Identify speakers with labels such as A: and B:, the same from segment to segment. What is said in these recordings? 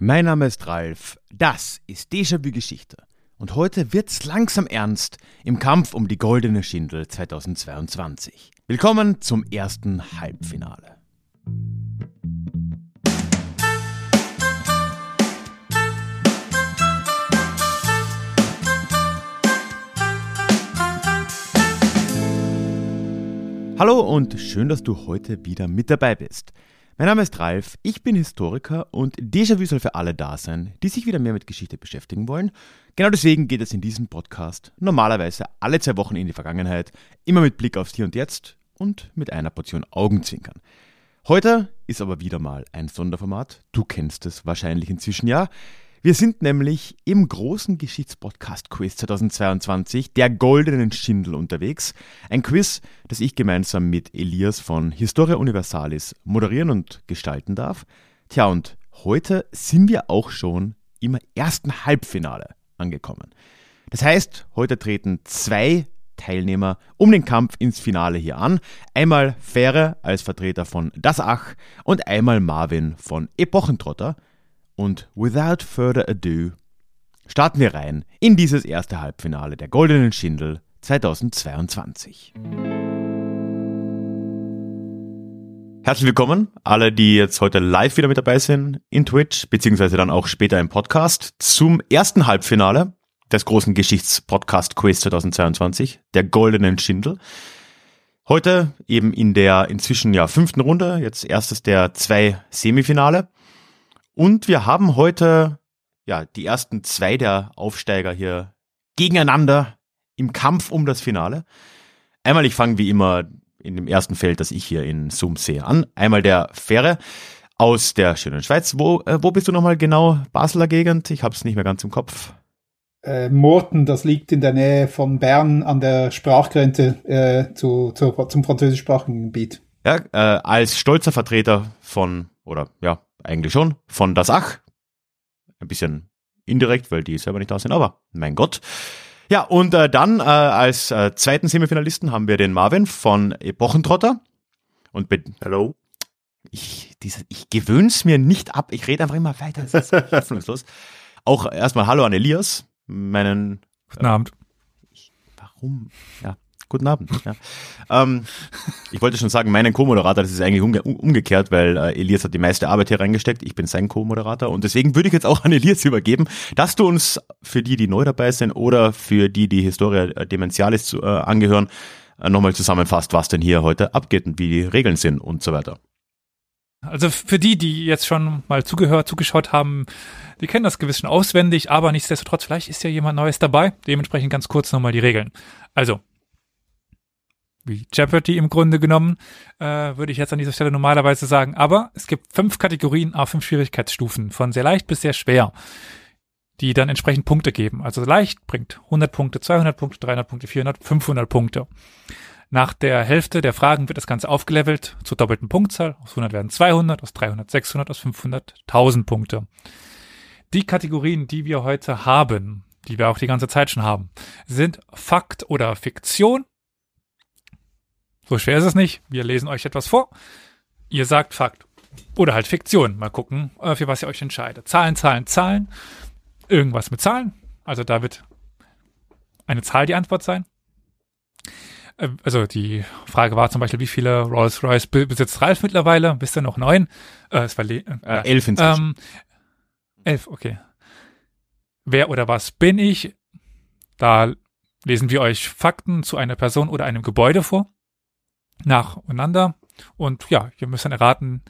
A: Mein Name ist Ralf, das ist Déjà-vu Geschichte. Und heute wird's langsam ernst im Kampf um die goldene Schindel 2022. Willkommen zum ersten Halbfinale. Hallo und schön, dass du heute wieder mit dabei bist. Mein Name ist Ralf, ich bin Historiker und Déjà-vu soll für alle da sein, die sich wieder mehr mit Geschichte beschäftigen wollen. Genau deswegen geht es in diesem Podcast normalerweise alle zwei Wochen in die Vergangenheit, immer mit Blick aufs Hier und Jetzt und mit einer Portion Augenzwinkern. Heute ist aber wieder mal ein Sonderformat, du kennst es wahrscheinlich inzwischen ja. Wir sind nämlich im großen Geschichtspodcast-Quiz 2022, der goldenen Schindel, unterwegs. Ein Quiz, das ich gemeinsam mit Elias von Historia Universalis moderieren und gestalten darf. Tja, und heute sind wir auch schon im ersten Halbfinale angekommen. Das heißt, heute treten zwei Teilnehmer um den Kampf ins Finale hier an. Einmal Fähre als Vertreter von Das Ach und einmal Marvin von Epochentrotter. Und without further ado starten wir rein in dieses erste Halbfinale der Goldenen Schindel 2022. Herzlich willkommen, alle, die jetzt heute live wieder mit dabei sind in Twitch, beziehungsweise dann auch später im Podcast, zum ersten Halbfinale des großen Geschichtspodcast-Quiz 2022, der Goldenen Schindel. Heute eben in der inzwischen ja fünften Runde, jetzt erstes der zwei Semifinale. Und wir haben heute ja die ersten zwei der Aufsteiger hier gegeneinander im Kampf um das Finale. Einmal, ich fange wie immer in dem ersten Feld, das ich hier in Zoom sehe, an. Einmal der Fähre aus der schönen Schweiz. Wo, äh, wo bist du nochmal genau? Basler Gegend? Ich habe es nicht mehr ganz im Kopf.
B: Äh, Morten, das liegt in der Nähe von Bern an der Sprachgrenze äh, zu, zu, zum französischsprachigen Gebiet.
A: Ja, äh, als stolzer Vertreter von, oder ja, eigentlich schon, von Das Ach. Ein bisschen indirekt, weil die selber nicht da sind, aber mein Gott. Ja, und äh, dann äh, als äh, zweiten Semifinalisten haben wir den Marvin von Epochentrotter. Und Hallo. Ich, diese, ich gewöhn's mir nicht ab. Ich rede einfach immer weiter. Das ist hoffnungslos. Auch erstmal Hallo an Elias, meinen.
C: Guten Abend.
A: Ich, warum? Ja, Guten Abend. Ja. Ähm, ich wollte schon sagen, meinen Co-Moderator, das ist eigentlich umge umgekehrt, weil äh, Elias hat die meiste Arbeit hier reingesteckt. Ich bin sein Co-Moderator und deswegen würde ich jetzt auch an Elias übergeben, dass du uns für die, die neu dabei sind oder für die, die Historia Dementialis zu, äh, angehören, äh, nochmal zusammenfasst, was denn hier heute abgeht und wie die Regeln sind und so weiter.
C: Also für die, die jetzt schon mal zugehört, zugeschaut haben, die kennen das gewiss schon auswendig, aber nichtsdestotrotz, vielleicht ist ja jemand Neues dabei. Dementsprechend ganz kurz nochmal die Regeln. Also, wie Jeopardy im Grunde genommen, äh, würde ich jetzt an dieser Stelle normalerweise sagen. Aber es gibt fünf Kategorien auf fünf Schwierigkeitsstufen, von sehr leicht bis sehr schwer, die dann entsprechend Punkte geben. Also leicht bringt 100 Punkte, 200 Punkte, 300 Punkte, 400, 500 Punkte. Nach der Hälfte der Fragen wird das Ganze aufgelevelt zur doppelten Punktzahl. Aus 100 werden 200, aus 300 600, aus 500 1000 Punkte. Die Kategorien, die wir heute haben, die wir auch die ganze Zeit schon haben, sind Fakt oder Fiktion, so schwer ist es nicht. Wir lesen euch etwas vor. Ihr sagt Fakt. Oder halt Fiktion. Mal gucken, äh, für was ihr euch entscheidet. Zahlen, Zahlen, Zahlen. Irgendwas mit Zahlen. Also da wird eine Zahl die Antwort sein. Äh, also die Frage war zum Beispiel, wie viele Rolls-Royce besitzt Ralf mittlerweile? Bist du noch neun? Äh, es war äh,
A: äh, elf inzwischen. Ähm,
C: elf, okay. Wer oder was bin ich? Da lesen wir euch Fakten zu einer Person oder einem Gebäude vor nacheinander. Und ja, ihr müsst dann erraten,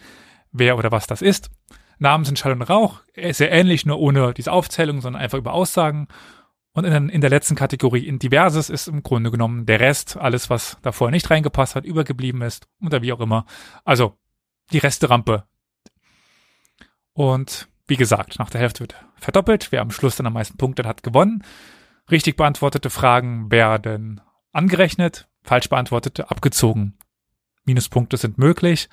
C: wer oder was das ist. Namen sind Schall und Rauch, sehr ähnlich, nur ohne diese Aufzählung, sondern einfach über Aussagen. Und in, der letzten Kategorie in Diverses ist im Grunde genommen der Rest, alles, was davor nicht reingepasst hat, übergeblieben ist oder wie auch immer. Also die Resterampe. Und wie gesagt, nach der Hälfte wird verdoppelt. Wer am Schluss dann am meisten Punkte hat, gewonnen. Richtig beantwortete Fragen werden angerechnet falsch beantwortete abgezogen. Minuspunkte sind möglich.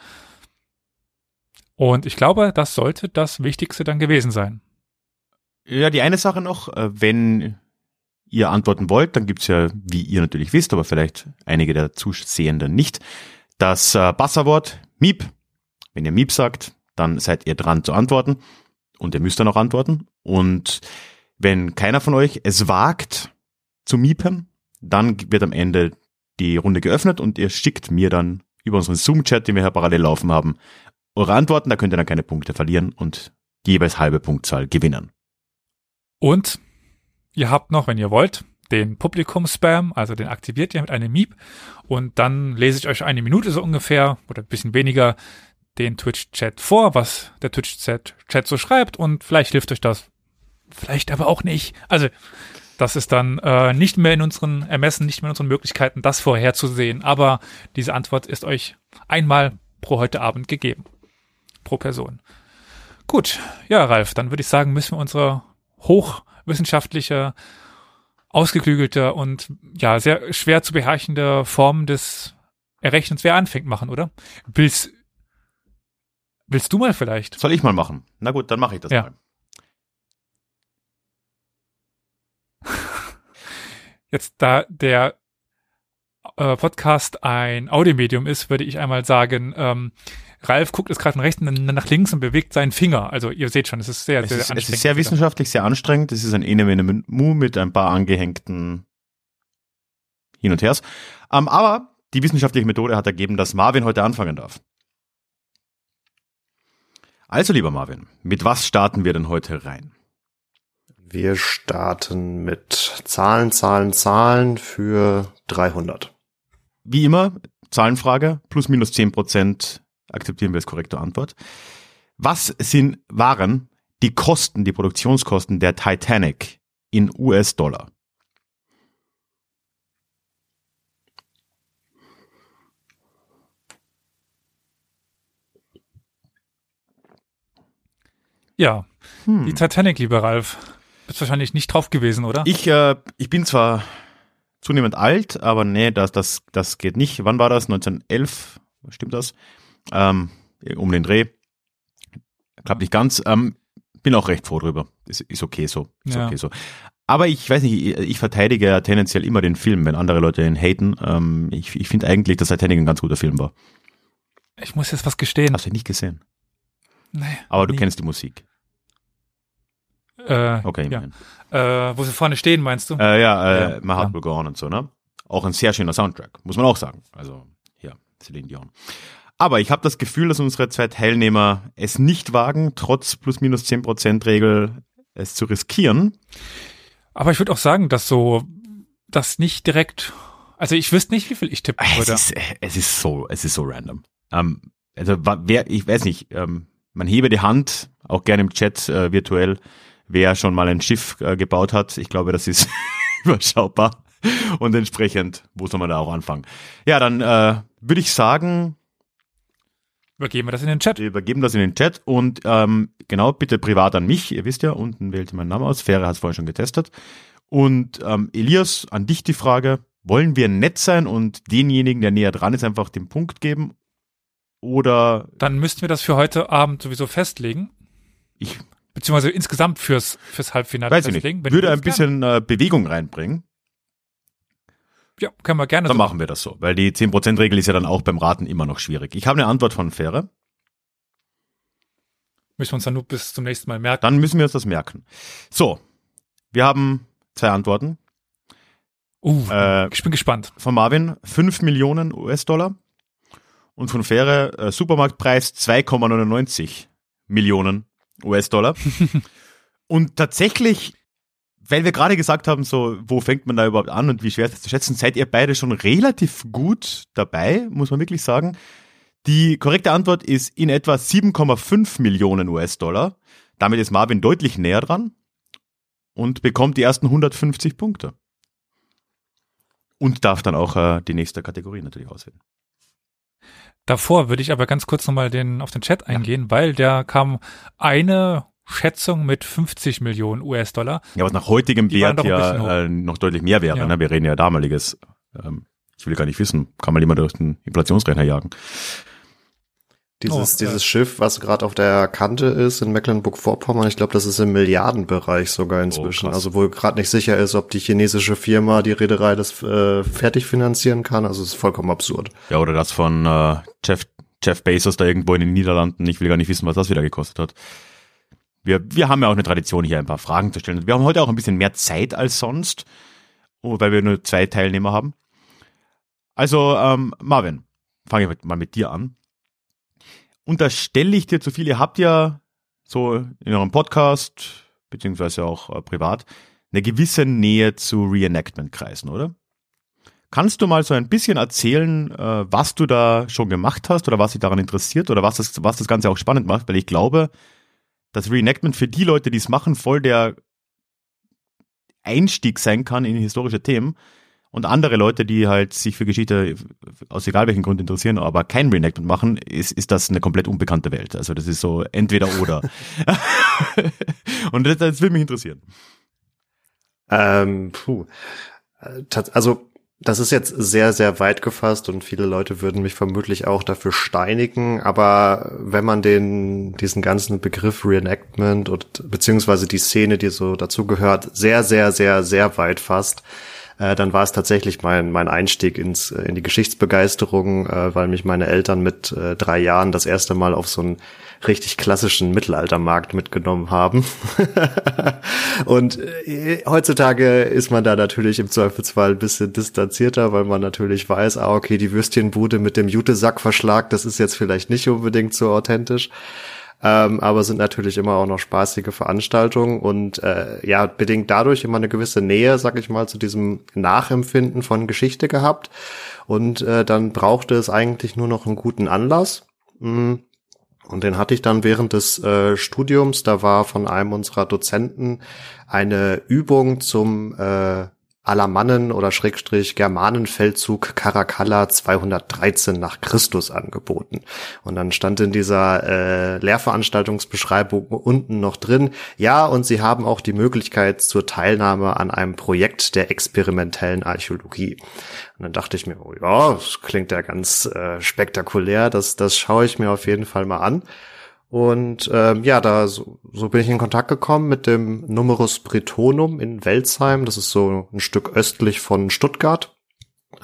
C: Und ich glaube, das sollte das Wichtigste dann gewesen sein.
A: Ja, die eine Sache noch, äh, wenn ihr antworten wollt, dann gibt's ja, wie ihr natürlich wisst, aber vielleicht einige der Zusehenden nicht, das äh, Basserwort Miep. Wenn ihr Miep sagt, dann seid ihr dran zu antworten. und ihr müsst dann auch antworten. Und wenn keiner von euch es wagt zu miepen, dann wird am Ende die Runde geöffnet und ihr schickt mir dann über unseren Zoom-Chat, den wir hier parallel laufen haben, eure Antworten. Da könnt ihr dann keine Punkte verlieren und jeweils halbe Punktzahl gewinnen.
C: Und ihr habt noch, wenn ihr wollt, den Publikum-Spam, also den aktiviert ihr mit einem Miep und dann lese ich euch eine Minute so ungefähr oder ein bisschen weniger den Twitch-Chat vor, was der Twitch-Chat Chat so schreibt und vielleicht hilft euch das, vielleicht aber auch nicht. Also das ist dann äh, nicht mehr in unseren Ermessen, nicht mehr in unseren Möglichkeiten, das vorherzusehen, aber diese Antwort ist euch einmal pro heute Abend gegeben. Pro Person. Gut, ja, Ralf, dann würde ich sagen, müssen wir unsere hochwissenschaftliche ausgeklügelte und ja, sehr schwer zu beherrschende Form des Errechnens, wer anfängt, machen, oder? Willst, willst du mal vielleicht?
A: Soll ich mal machen? Na gut, dann mache ich das
C: Ja.
A: mal.
C: Jetzt, da der äh, Podcast ein Audiomedium ist, würde ich einmal sagen, ähm, Ralf guckt jetzt gerade nach rechts und dann nach links und bewegt seinen Finger. Also ihr seht schon, es ist sehr,
A: Es
C: sehr
A: ist, es
C: anstrengend.
A: ist sehr wissenschaftlich, sehr anstrengend. Es ist ein Ene Mene Mu mit ein paar angehängten Hin und Hers. Ähm, aber die wissenschaftliche Methode hat ergeben, dass Marvin heute anfangen darf. Also, lieber Marvin, mit was starten wir denn heute rein?
D: Wir starten mit Zahlen, Zahlen, Zahlen für 300.
A: Wie immer, Zahlenfrage, plus minus 10 Prozent akzeptieren wir als korrekte Antwort. Was sind, waren die Kosten, die Produktionskosten der Titanic in US-Dollar?
C: Ja,
A: Hm.
C: die Titanic, lieber Ralf. Bist wahrscheinlich nicht drauf gewesen, oder?
A: Ich, äh, ich bin zwar zunehmend alt, aber nee, das, das, das geht nicht. Wann war das? 1911? Stimmt das? Ähm, um den Dreh. Klappt nicht ganz. Ähm, bin auch recht froh drüber. Ist, ist okay so. Ist
C: Ja.
A: okay so. Aber ich weiß nicht, ich, ich verteidige ja tendenziell immer den Film, wenn andere Leute ihn haten. Ähm, ich ich finde eigentlich, dass Titanic ein ganz guter Film war.
C: Ich muss jetzt was gestehen.
A: Hast du ihn nicht gesehen?
C: Nee,
A: Aber du
C: nie.
A: kennst die Musik.
C: Äh,
A: Okay,
C: ja. Äh, wo sie vorne stehen, meinst du?
A: Äh, ja, äh,
C: Ja,
A: My Heart
C: ja.
A: Will Go On und so, ne? Auch ein sehr schöner Soundtrack, muss man auch sagen. Also, ja, Celine Dion. Aber ich habe das Gefühl, dass unsere zwei Teilnehmer es nicht wagen, trotz plus minus 10% Regel es zu riskieren.
C: Aber ich würde auch sagen, dass so, das nicht direkt, also ich wüsste nicht, wie viel ich tippen
A: Es ist, es ist so, es ist so random. Ähm, also, wer, ich weiß nicht, ähm, man hebe die Hand, auch gerne im Chat äh, virtuell, wer schon mal ein Schiff äh, gebaut hat. Ich glaube, das ist überschaubar. Und entsprechend, wo soll man da auch anfangen? Ja, dann äh, würde ich sagen,
C: Übergeben wir das in den Chat.
A: wir übergeben das in den Chat und ähm, genau, bitte privat an mich. Ihr wisst ja, unten wählt ihr meinen Namen aus. Fähre hat es vorhin schon getestet. Und ähm, Elias, an dich die Frage, wollen wir nett sein und denjenigen, der näher dran ist, einfach den Punkt geben? Oder
C: Dann müssten wir das für heute Abend sowieso festlegen.
A: ich
C: Beziehungsweise insgesamt fürs, fürs Halbfinale
A: weiß ich nicht,
C: Wenn
A: würde ein bisschen äh, Bewegung reinbringen,
C: Ja, können wir gerne
A: dann
C: so
A: machen wir das so. Weil die 10%-Regel ist ja dann auch beim Raten immer noch schwierig. Ich habe eine Antwort von Fähre,
C: Müssen wir uns dann nur bis zum nächsten Mal merken.
A: dann müssen wir uns das merken. So, wir haben zwei Antworten.
C: Uh,
A: Äh,
C: ich bin gespannt.
A: von Marvin 5 Millionen US-Dollar und von Fähre äh, Supermarktpreis 2,99 Millionen US-Dollar. und tatsächlich, weil wir gerade gesagt haben, so, wo fängt man da überhaupt an und wie schwer ist das zu schätzen, seid ihr beide schon relativ gut dabei, muss man wirklich sagen. Die korrekte Antwort ist in etwa 7,5 Millionen US-Dollar. Damit ist Marvin deutlich näher dran und bekommt die ersten 150 Punkte. Und darf dann auch äh, die nächste Kategorie natürlich auswählen.
C: Davor würde ich aber ganz kurz nochmal den, auf den Chat eingehen, weil der kam eine Schätzung mit 50 Millionen US-Dollar.
A: Ja, was nach heutigem
C: Die
A: Wert ja äh, noch deutlich mehr wäre.
C: Ja.
A: Ne? Wir reden ja damaliges. Ähm, ich will gar nicht wissen, kann man jemand durch den Inflationsrechner jagen.
D: Dieses,
C: Oh,
D: dieses. Schiff, was gerade auf der Kante ist in Mecklenburg-Vorpommern, ich glaube, das ist im Milliardenbereich sogar inzwischen.
A: krass.
D: also wo gerade nicht sicher ist, ob die chinesische Firma die Reederei das äh, fertig finanzieren kann. Also es ist vollkommen absurd.
A: Ja, oder das von äh, Jeff, Jeff Bezos da irgendwo in den Niederlanden. Ich will gar nicht wissen, was das wieder gekostet hat. wir, wir haben ja auch eine Tradition, hier ein paar Fragen zu stellen. Wir haben heute auch ein bisschen mehr Zeit als sonst, oh, weil wir nur zwei Teilnehmer haben. Also, ähm, Marvin, fange ich mal mit dir an. Unterstelle ich dir zu viel, ihr habt ja so in eurem Podcast, beziehungsweise auch äh, privat, eine gewisse Nähe zu Reenactment-Kreisen, oder? Kannst du mal so ein bisschen erzählen, äh, was du da schon gemacht hast oder was dich daran interessiert oder was das, was das Ganze auch spannend macht? Weil ich glaube, dass Reenactment für die Leute, die es machen, voll der Einstieg sein kann in historische Themen und andere Leute, die halt sich für Geschichte aus egal welchen Grund interessieren, aber kein Reenactment machen, ist, ist das eine komplett unbekannte Welt. Also das ist so entweder oder. und das, das würde mich interessieren.
D: Ähm, puh. Äh, also das ist jetzt sehr, sehr weit gefasst und viele Leute würden mich vermutlich auch dafür steinigen. Aber wenn man den, diesen ganzen Begriff Reenactment und beziehungsweise die Szene, die so dazugehört, sehr, sehr, sehr, sehr weit fasst, äh, dann war es tatsächlich mein, mein Einstieg ins, in die Geschichtsbegeisterung, äh, weil mich meine Eltern mit äh, drei Jahren das erste Mal auf so ein richtig klassischen Mittelaltermarkt mitgenommen haben. und äh, heutzutage ist man da natürlich im Zweifelsfall ein bisschen distanzierter, weil man natürlich weiß, ah, okay, die Würstchenbude mit dem Jutesackverschlag, das ist jetzt vielleicht nicht unbedingt so authentisch. Ähm, aber sind natürlich immer auch noch spaßige Veranstaltungen und äh, ja, bedingt dadurch immer eine gewisse Nähe, sag ich mal, zu diesem Nachempfinden von Geschichte gehabt. Und äh, dann brauchte es eigentlich nur noch einen guten Anlass. Mhm und den hatte ich dann während des äh, Studiums. Da war von einem unserer Dozenten eine Übung zum äh, Alamannen oder Schrägstrich Germanenfeldzug Caracalla 213 nach Christus angeboten. Und dann stand in dieser äh, Lehrveranstaltungsbeschreibung unten noch drin, ja, und sie haben auch die Möglichkeit zur Teilnahme an einem Projekt der experimentellen Archäologie. Und dann dachte ich mir, oh ja, das klingt ja ganz äh, spektakulär, das, das schaue ich mir auf jeden Fall mal an. Und ähm, ja, da so, so bin ich in Kontakt gekommen mit dem Numerus Bretonum in Welzheim. Das ist so ein Stück östlich von Stuttgart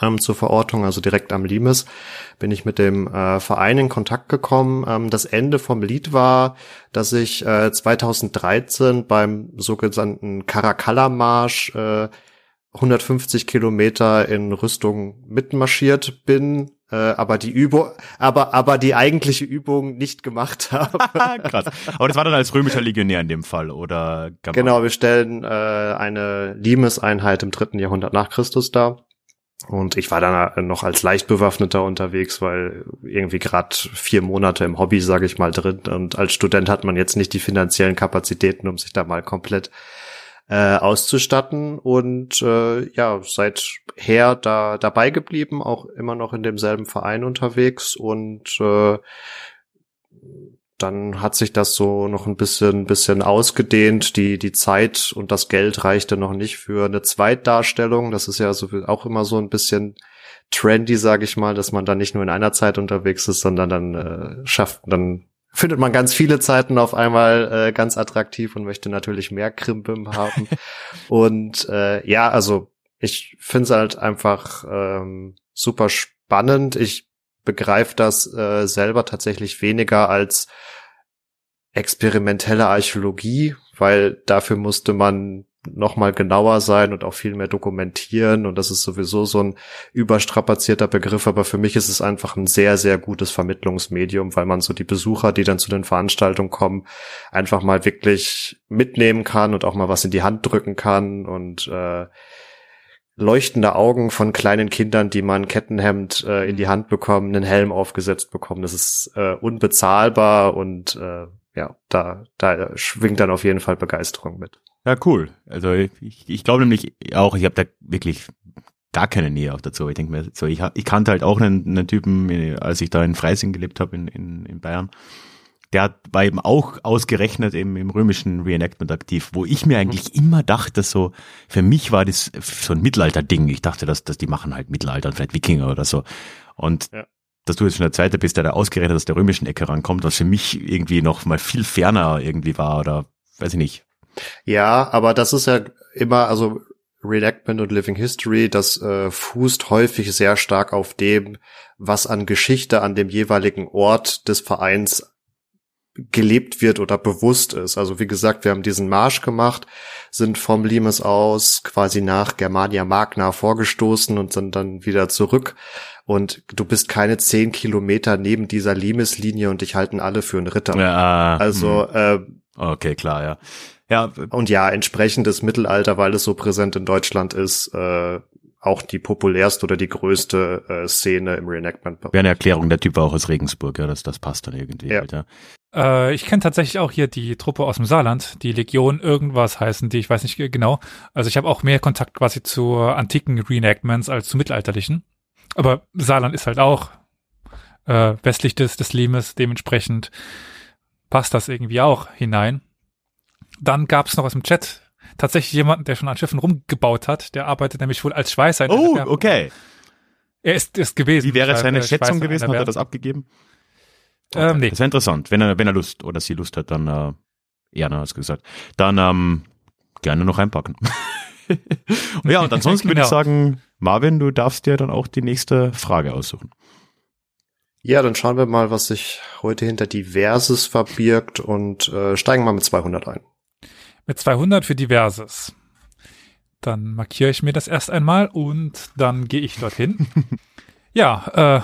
D: ähm, zur Verortung, also direkt am Limes, bin ich mit dem äh, Verein in Kontakt gekommen. Ähm, das Ende vom Lied war, dass ich äh, 2013 beim sogenannten Caracalla-Marsch äh, 150 Kilometer in Rüstung mitmarschiert bin, äh, aber die Übung, aber aber die eigentliche Übung nicht gemacht habe.
A: Krass. Aber das war dann als römischer Legionär in dem Fall, oder?
D: Genau, wir stellen äh, eine Limes-Einheit im dritten Jahrhundert nach Christus dar. Und ich war dann noch als Leichtbewaffneter unterwegs, weil irgendwie gerade vier Monate im Hobby, sage ich mal, drin. Und als Student hat man jetzt nicht die finanziellen Kapazitäten, um sich da mal komplett äh, auszustatten und äh, ja, seither da dabei geblieben, auch immer noch in demselben Verein unterwegs und äh, dann hat sich das so noch ein bisschen, bisschen ausgedehnt. Die, die Zeit und das Geld reichte noch nicht für eine Zweitdarstellung. Das ist ja so auch immer so ein bisschen trendy, sage ich mal, dass man dann nicht nur in einer Zeit unterwegs ist, sondern dann äh, schafft, dann findet man ganz viele Zeiten auf einmal äh, ganz attraktiv und möchte natürlich mehr Krimbim haben. und äh, ja, also ich finde es halt einfach ähm, super spannend. Ich begreife das äh, selber tatsächlich weniger als experimentelle Archäologie, weil dafür musste man noch mal genauer sein und auch viel mehr dokumentieren und das ist sowieso so ein überstrapazierter Begriff, aber für mich ist es einfach ein sehr, sehr gutes Vermittlungsmedium, weil man so die Besucher, die dann zu den Veranstaltungen kommen, einfach mal wirklich mitnehmen kann und auch mal was in die Hand drücken kann und äh, leuchtende Augen von kleinen Kindern, die man Kettenhemd äh, in die Hand bekommen, einen Helm aufgesetzt bekommen. Das ist äh, unbezahlbar und äh, ja, da, da schwingt dann auf jeden Fall Begeisterung mit.
A: Ja, cool. Also ich, ich glaube nämlich auch, ich habe da wirklich gar keine Nähe auch dazu. Ich denke mir, so ich, ich kannte halt auch einen, einen Typen, als ich da in Freising gelebt habe in, in, in Bayern. Der war eben auch ausgerechnet eben im römischen Reenactment aktiv, wo ich mir eigentlich mhm. immer dachte, so, für mich war das so ein Mittelalter-Ding. Ich dachte, dass, dass die machen halt Mittelalter und vielleicht Wikinger oder so. Und ja dass du jetzt schon der Zweite bist, der da ausgerechnet aus der römischen Ecke rankommt, was für mich irgendwie noch mal viel ferner irgendwie war oder weiß ich nicht.
D: Ja, aber das ist ja immer, also Reenactment und Living History, das äh, fußt häufig sehr stark auf dem, was an Geschichte an dem jeweiligen Ort des Vereins gelebt wird oder bewusst ist. Also wie gesagt, wir haben diesen Marsch gemacht, sind vom Limes aus quasi nach Germania Magna vorgestoßen und sind dann wieder zurück. Und du bist keine zehn Kilometer neben dieser Limes-Linie und dich halten alle für einen Ritter.
A: Ja,
D: also äh,
A: okay, klar, ja. Ja,
D: und ja, entsprechend des Mittelalter, weil es so präsent in Deutschland ist, äh, auch die populärste oder die größte äh, Szene im Reenactment.
A: Wäre eine Erklärung, der Typ war auch aus Regensburg, ja, das, das passt dann irgendwie.
C: Ja.
A: Halt, ja.
C: Äh, ich kenne tatsächlich auch hier die Truppe aus dem Saarland, die Legion irgendwas heißen, die ich weiß nicht genau. Also ich habe auch mehr Kontakt quasi zu antiken Reenactments als zu mittelalterlichen. Aber Saarland ist halt auch äh, westlich des, des Limes, dementsprechend passt das irgendwie auch hinein. Dann gab es noch aus dem Chat tatsächlich jemanden, der schon an Schiffen rumgebaut hat. Der arbeitet nämlich wohl als Schweißer. in
A: Oh,
C: Werft.
A: okay.
C: Er ist, ist gewesen.
A: Wie wäre seine Schätzung gewesen? Hat er das abgegeben?
C: Ähm, nee.
A: Das wäre interessant, wenn er, wenn er Lust oder sie Lust hat, dann äh, Jana hat's gesagt. Dann ähm, gerne noch einpacken. ja, und ansonsten würde ich
C: Genau.
A: sagen, Marvin, du darfst dir dann auch die nächste Frage aussuchen.
D: Ja, dann schauen wir mal, was sich heute hinter Diverses verbirgt und äh, steigen mal mit 200 ein.
C: Mit 200 für Diverses. Dann markiere ich mir das erst einmal und dann gehe ich dorthin. ja, äh,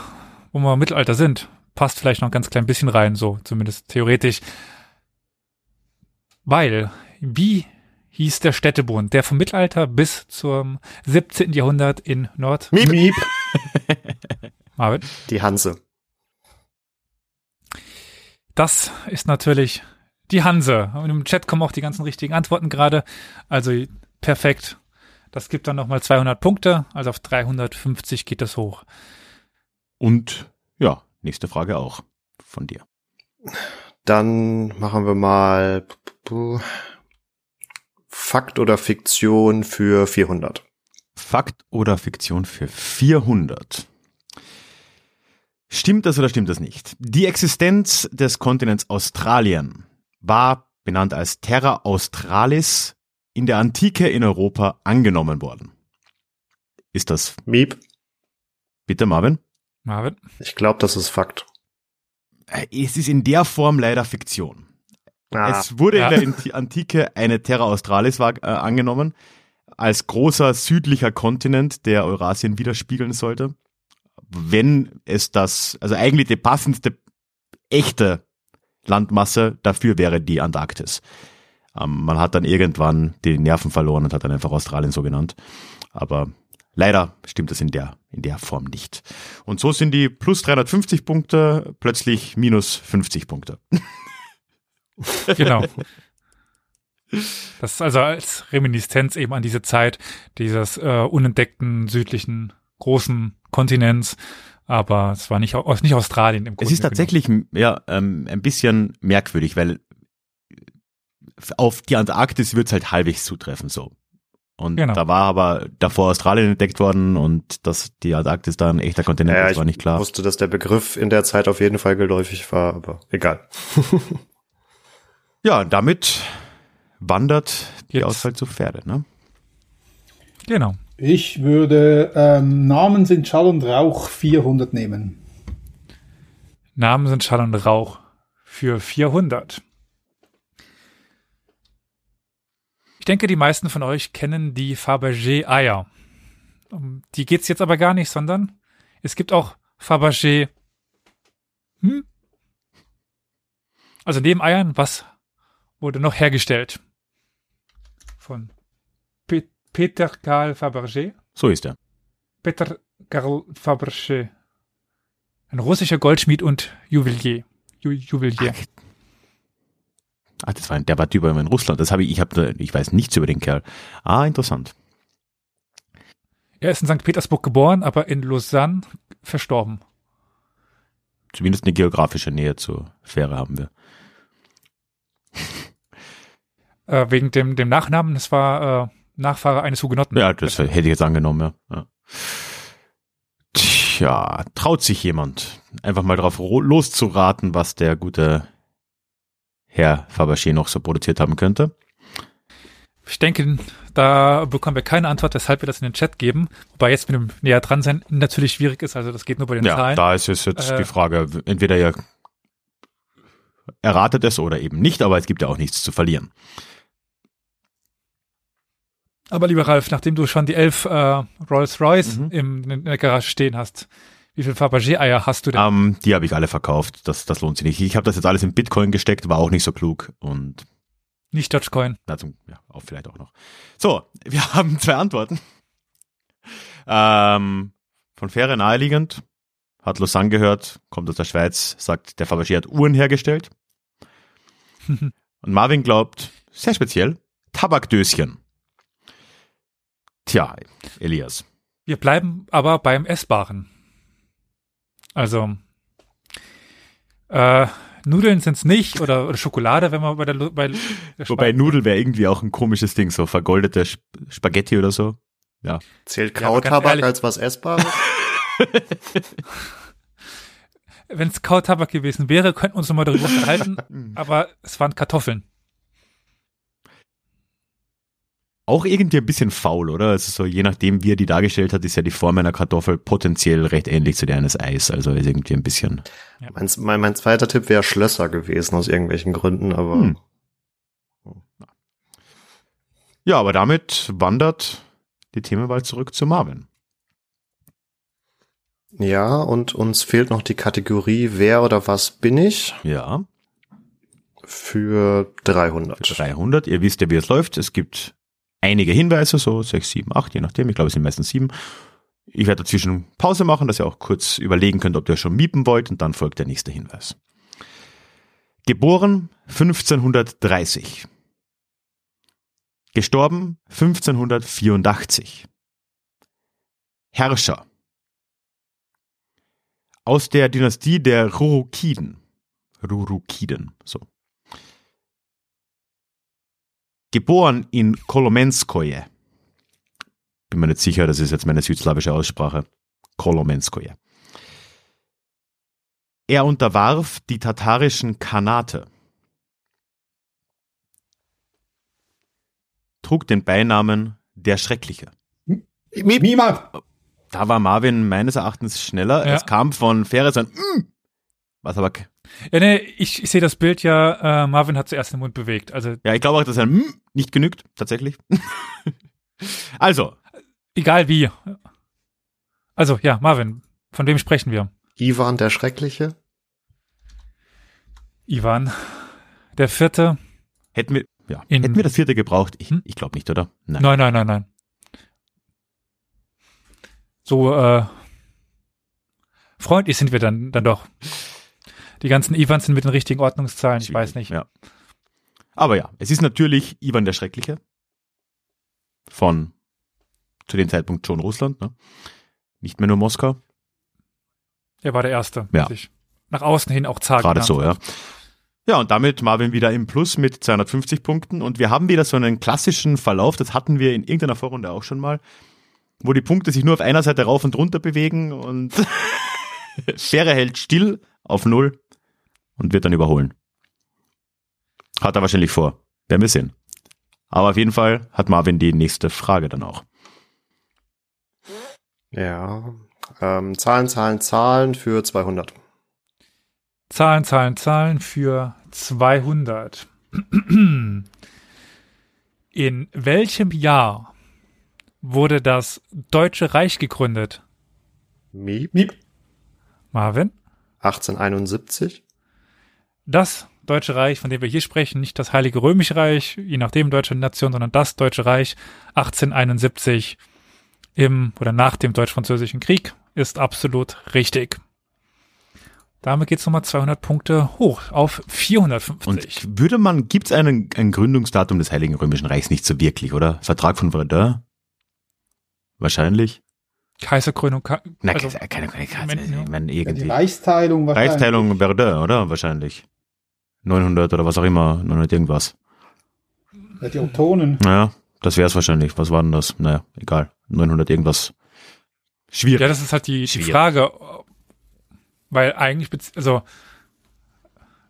C: wo wir im Mittelalter sind, passt vielleicht noch ein ganz klein bisschen rein, so zumindest theoretisch. Weil, wie hieß der Städtebund, der vom Mittelalter bis zum 17. Jahrhundert in Nord...
B: Miep.
C: Marvin?
D: Die Hanse.
C: Das ist natürlich die Hanse. Und im Chat kommen auch die ganzen richtigen Antworten gerade. Also perfekt. Das gibt dann nochmal 200 Punkte. Also auf 350 geht das hoch.
A: Und ja, nächste Frage auch von dir.
D: Dann machen wir mal Fakt oder Fiktion für 400.
A: Fakt oder Fiktion für 400? Stimmt das oder stimmt das nicht? Die Existenz des Kontinents Australien war benannt als Terra Australis in der Antike in Europa angenommen worden. Ist das
D: Miep.
A: bitte Marvin?
C: Marvin?
D: Ich glaube, das ist Fakt.
A: Äh, Es ist in der Form leider Fiktion.
D: Ah,
A: Es wurde
C: Ja.
A: in der Anti- Antike eine Terra Australis war, äh, angenommen, als großer südlicher Kontinent, der Eurasien widerspiegeln sollte. Wenn es das, also eigentlich die passendste echte Landmasse dafür wäre die Antarktis. Ähm, man hat dann irgendwann die Nerven verloren und hat dann einfach Australien so genannt. Aber leider stimmt das in der, in der Form nicht. Und so sind die plus 350 Punkte plötzlich minus 50 Punkte.
C: Genau. Das ist also als Reminiszenz eben an diese Zeit dieses äh, unentdeckten südlichen großen Kontinents. Aber es war nicht, nicht Australien im
A: Es
C: Grunde
A: ist tatsächlich ja ähm, ein bisschen merkwürdig, weil auf die Antarktis wird es halt halbwegs zutreffen so. Und
C: Genau.
A: da war aber davor Australien entdeckt worden und dass die Antarktis da ein echter Kontinent
D: ja,
A: ist,
D: ich
A: war nicht klar.
D: wusste, dass der Begriff in der Zeit auf jeden Fall geläufig war, aber egal.
A: Ja, damit wandert die
C: Jetzt-
A: Auswahl zu Pferde, ne?
C: Genau.
B: Ich würde ähm, Namen sind Schall und Rauch 400 nehmen.
C: Namen sind Schall und Rauch für 400. Ich denke, die meisten von euch kennen die Fabergé-Eier. Um die geht's jetzt aber gar nicht, sondern es gibt auch Fabergé. Hm? Also neben Eiern, was wurde noch hergestellt? Von Peter Karl Fabergé.
A: So ist er.
C: Peter Karl Fabergé. Ein russischer Goldschmied und Juwelier. Ju Juwelier.
A: Ah, das war ein, der war Typ in Russland. Das habe ich, ich habe, ich weiß nichts über den Kerl. Ah, interessant.
C: Er ist in St. Petersburg geboren, aber in Lausanne verstorben.
A: Zumindest eine geografische Nähe zur Fähre haben wir.
C: Äh, wegen dem, dem Nachnamen, das war äh, Nachfahre eines Hugenotten.
A: Ja, das hätte ich jetzt angenommen, ja. ja. Tja, traut sich jemand, einfach mal drauf loszuraten, was der gute Herr Fabergé noch so produziert haben könnte?
C: Ich denke, da bekommen wir keine Antwort, weshalb wir das in den Chat geben. Wobei jetzt mit dem näher dran sein natürlich schwierig ist, also das geht nur bei den
A: Ja,
C: Zahlen.
A: da ist es jetzt
C: Äh,
A: die Frage, entweder ihr erratet es oder eben nicht, aber es gibt ja auch nichts zu verlieren.
C: Aber lieber Ralf, nachdem du schon die elf äh, Rolls-Royce
A: Mhm.
C: im, in der Garage stehen hast, wie viel Fabergé-Eier hast du denn?
A: Ähm, die habe ich alle verkauft. Das, das lohnt sich nicht. Ich habe das jetzt alles in Bitcoin gesteckt, war auch nicht so klug und
C: Nicht Dogecoin.
A: dazu, ja, auch vielleicht auch noch. So, wir haben zwei Antworten. Ähm, von Fähre naheliegend, hat Lausanne gehört, kommt aus der Schweiz, sagt, der Fabergé hat Uhren hergestellt. Und Marvin glaubt, sehr speziell, Tabakdöschen. Tja, Elias.
C: Wir bleiben aber beim Essbaren. Also, äh, Nudeln sind's nicht oder, oder Schokolade, wenn man bei der, bei der
A: Wobei Nudel wäre irgendwie auch ein komisches Ding, so vergoldete Sp Spaghetti oder so. Ja.
D: Zählt
C: Ja,
D: Kautabak
C: ehrlich-
D: als was Essbares?
C: wenn es Kautabak gewesen wäre, könnten wir uns nochmal darüber unterhalten, aber es waren Kartoffeln.
A: Auch irgendwie ein bisschen faul, oder? Also so, je nachdem, wie er die dargestellt hat, ist ja die Form einer Kartoffel potenziell recht ähnlich zu der eines Eis. Also ist irgendwie ein bisschen.
D: mein, mein, mein zweiter Tipp wäre Schlösser gewesen aus irgendwelchen Gründen, aber
A: Hm. Ja, aber damit wandert die Themenwahl zurück zu Marvin.
D: ja, und uns fehlt noch die Kategorie Wer oder was bin ich
A: Ja,
D: für 300.
A: 300. Ihr wisst ja, wie es läuft. Es gibt einige Hinweise, so sechs, sieben, acht, je nachdem. Ich glaube, es sind meistens sieben. Ich werde dazwischen Pause machen, dass ihr auch kurz überlegen könnt, ob ihr schon miepen wollt und dann folgt der nächste Hinweis. Geboren 1530. Gestorben 1584. Herrscher. Aus der Dynastie der Rurukiden. Rurukiden, so. Geboren in Kolomenskoje. Bin mir nicht sicher, das ist jetzt meine südslawische Aussprache. Kolomenskoje. Er unterwarf die tatarischen Khanate. Trug den Beinamen der Schreckliche.
B: Mima,
A: Da war Marvin meines Erachtens schneller.
C: Ja.
A: Es kam von Ferris an, mm, was aber,
C: Ja, nee, ich, ich sehe das Bild ja, äh, Marvin hat zuerst den Mund bewegt. Also
A: ja, ich glaube auch, dass ein mm nicht genügt, tatsächlich. also,
C: egal wie. Also ja, Marvin, von wem sprechen wir?
D: Ivan der Schreckliche?
C: Ivan, der vierte.
A: hätten wir, ja,
C: In-
A: hätten wir das vierte gebraucht? Ich,
C: Hm?
A: ich glaube nicht, oder? Nein.
C: Nein, nein, nein, nein. So äh, freundlich sind wir dann, dann doch. Die ganzen Ivans sind mit den richtigen Ordnungszahlen, ich weiß nicht.
A: Ja. Aber ja, es ist natürlich Ivan der Schreckliche. Von zu dem Zeitpunkt schon Russland, ne? Nicht mehr nur Moskau.
C: Er war der Erste,
A: Ja.
C: sich nach außen hin auch zart
A: Gerade so, ja. Ja, und damit Marvin wieder im Plus mit 250 Punkten. Und wir haben wieder so einen klassischen Verlauf, das hatten wir in irgendeiner Vorrunde auch schon mal, wo die Punkte sich nur auf einer Seite rauf und runter bewegen und Fähre hält still auf Null und wird dann überholen. Hat er wahrscheinlich vor. Werden wir sehen. Aber auf jeden Fall hat Marvin die nächste Frage dann auch.
D: Ja. Ähm, Zahlen, Zahlen, Zahlen für 200.
C: Zahlen, Zahlen, Zahlen für 200. In welchem Jahr wurde das Deutsche Reich gegründet?
D: Miep.
B: Miep.
C: Marvin?
D: 1871.
C: Das Deutsche Reich, von dem wir hier sprechen, nicht das Heilige Römische Reich, je nachdem deutsche Nation, sondern das Deutsche Reich 1871 im oder nach dem Deutsch-Französischen Krieg ist absolut richtig. Damit geht's nochmal 200 Punkte hoch auf 450.
A: Und würde man, gibt's einen, ein Gründungsdatum des Heiligen Römischen Reichs nicht so wirklich, oder? Vertrag von Verdun? Wahrscheinlich.
C: Kaiserkrönung, Ka
A: Na,
C: also,
A: keine, keine, keine, keine,
C: Ja,
B: die
A: irgendwie.
B: Reichsteilung wahrscheinlich.
A: Reichsteilung Verdun, oder? Wahrscheinlich. 900 oder was auch immer, 900 irgendwas.
B: Ja, die Ottonen.
A: Naja, das wär's wahrscheinlich. Was war denn das? Naja, egal. 900 irgendwas. Schwierig.
C: ja, das ist halt die, die. Frage, weil eigentlich, also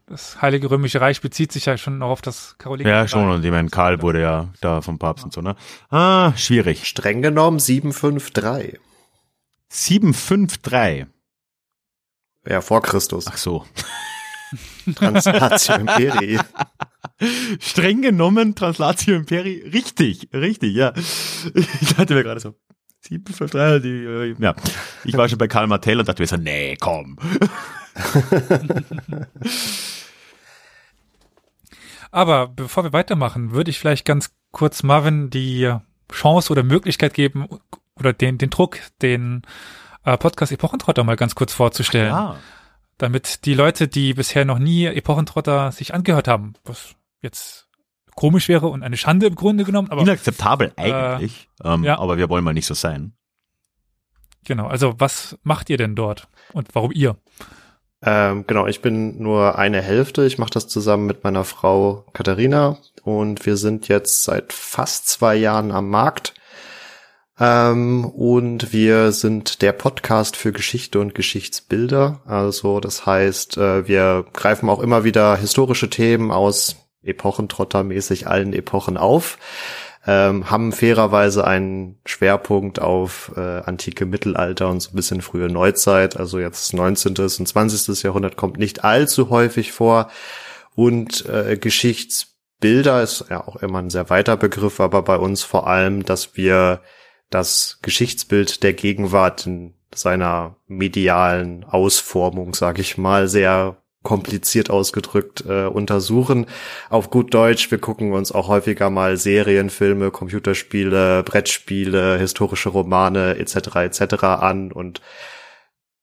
C: das Heilige Römische Reich bezieht sich ja schon noch auf das Karolingische
A: Ja, schon.
C: Reich.
A: Und ich meine, Karl wurde ja da vom Papst und so, ne? Ah, schwierig.
D: Streng genommen 753.
A: 753.
D: Ja, vor Christus.
A: Ach so.
D: Translatio Imperi.
A: Streng genommen, Translatio Imperi, richtig, richtig, ja. Ich dachte mir gerade so, 7, 5, 3, die, äh, ja. Ich war schon bei Karl Martell und dachte mir so, nee, komm.
C: Aber bevor wir weitermachen, würde ich vielleicht ganz kurz Marvin die Chance oder Möglichkeit geben oder den, den Druck, den äh, Podcast Epochentrotter mal ganz kurz vorzustellen.
A: Ja.
C: Damit die Leute, die bisher noch nie Epochentrotter sich angehört haben, was jetzt komisch wäre und eine Schande im Grunde genommen, aber
A: Inakzeptabel eigentlich, ähm,
C: ja.
A: aber wir wollen mal nicht so sein.
C: genau, also was macht ihr denn dort und warum ihr?
D: Ähm, genau, ich bin nur eine Hälfte. Ich mache das zusammen mit meiner Frau Katharina und wir sind jetzt seit fast zwei Jahren am Markt. Ähm, und wir sind der Podcast für Geschichte und Geschichtsbilder. Also das heißt, äh, wir greifen auch immer wieder historische Themen aus Epochentrottermäßig allen Epochen auf. Ähm, haben fairerweise einen Schwerpunkt auf äh, antike Mittelalter und so ein bisschen frühe Neuzeit. Also jetzt 19. und 20. Jahrhundert kommt nicht allzu häufig vor. Und äh, Geschichtsbilder ist ja auch immer ein sehr weiter Begriff, aber bei uns vor allem, dass wir das Geschichtsbild der Gegenwart in seiner medialen Ausformung, sage ich mal, sehr kompliziert ausgedrückt äh, untersuchen. Auf gut Deutsch, wir gucken uns auch häufiger mal Serien, Filme, Computerspiele, Brettspiele, historische Romane etc. etc. an und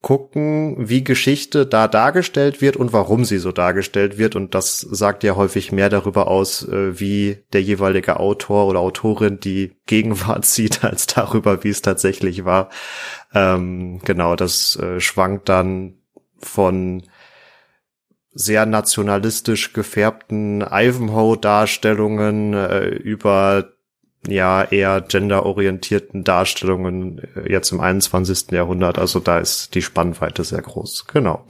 D: gucken, wie Geschichte da dargestellt wird und warum sie so dargestellt wird. Und das sagt ja häufig mehr darüber aus, äh, wie der jeweilige Autor oder Autorin die Gegenwart sieht, als darüber, wie es tatsächlich war. Ähm, genau, das äh, schwankt dann von sehr nationalistisch gefärbten Ivanhoe-Darstellungen äh, über ja eher genderorientierten Darstellungen äh, jetzt im 21. Jahrhundert. Also da ist die Spannweite sehr groß. Genau.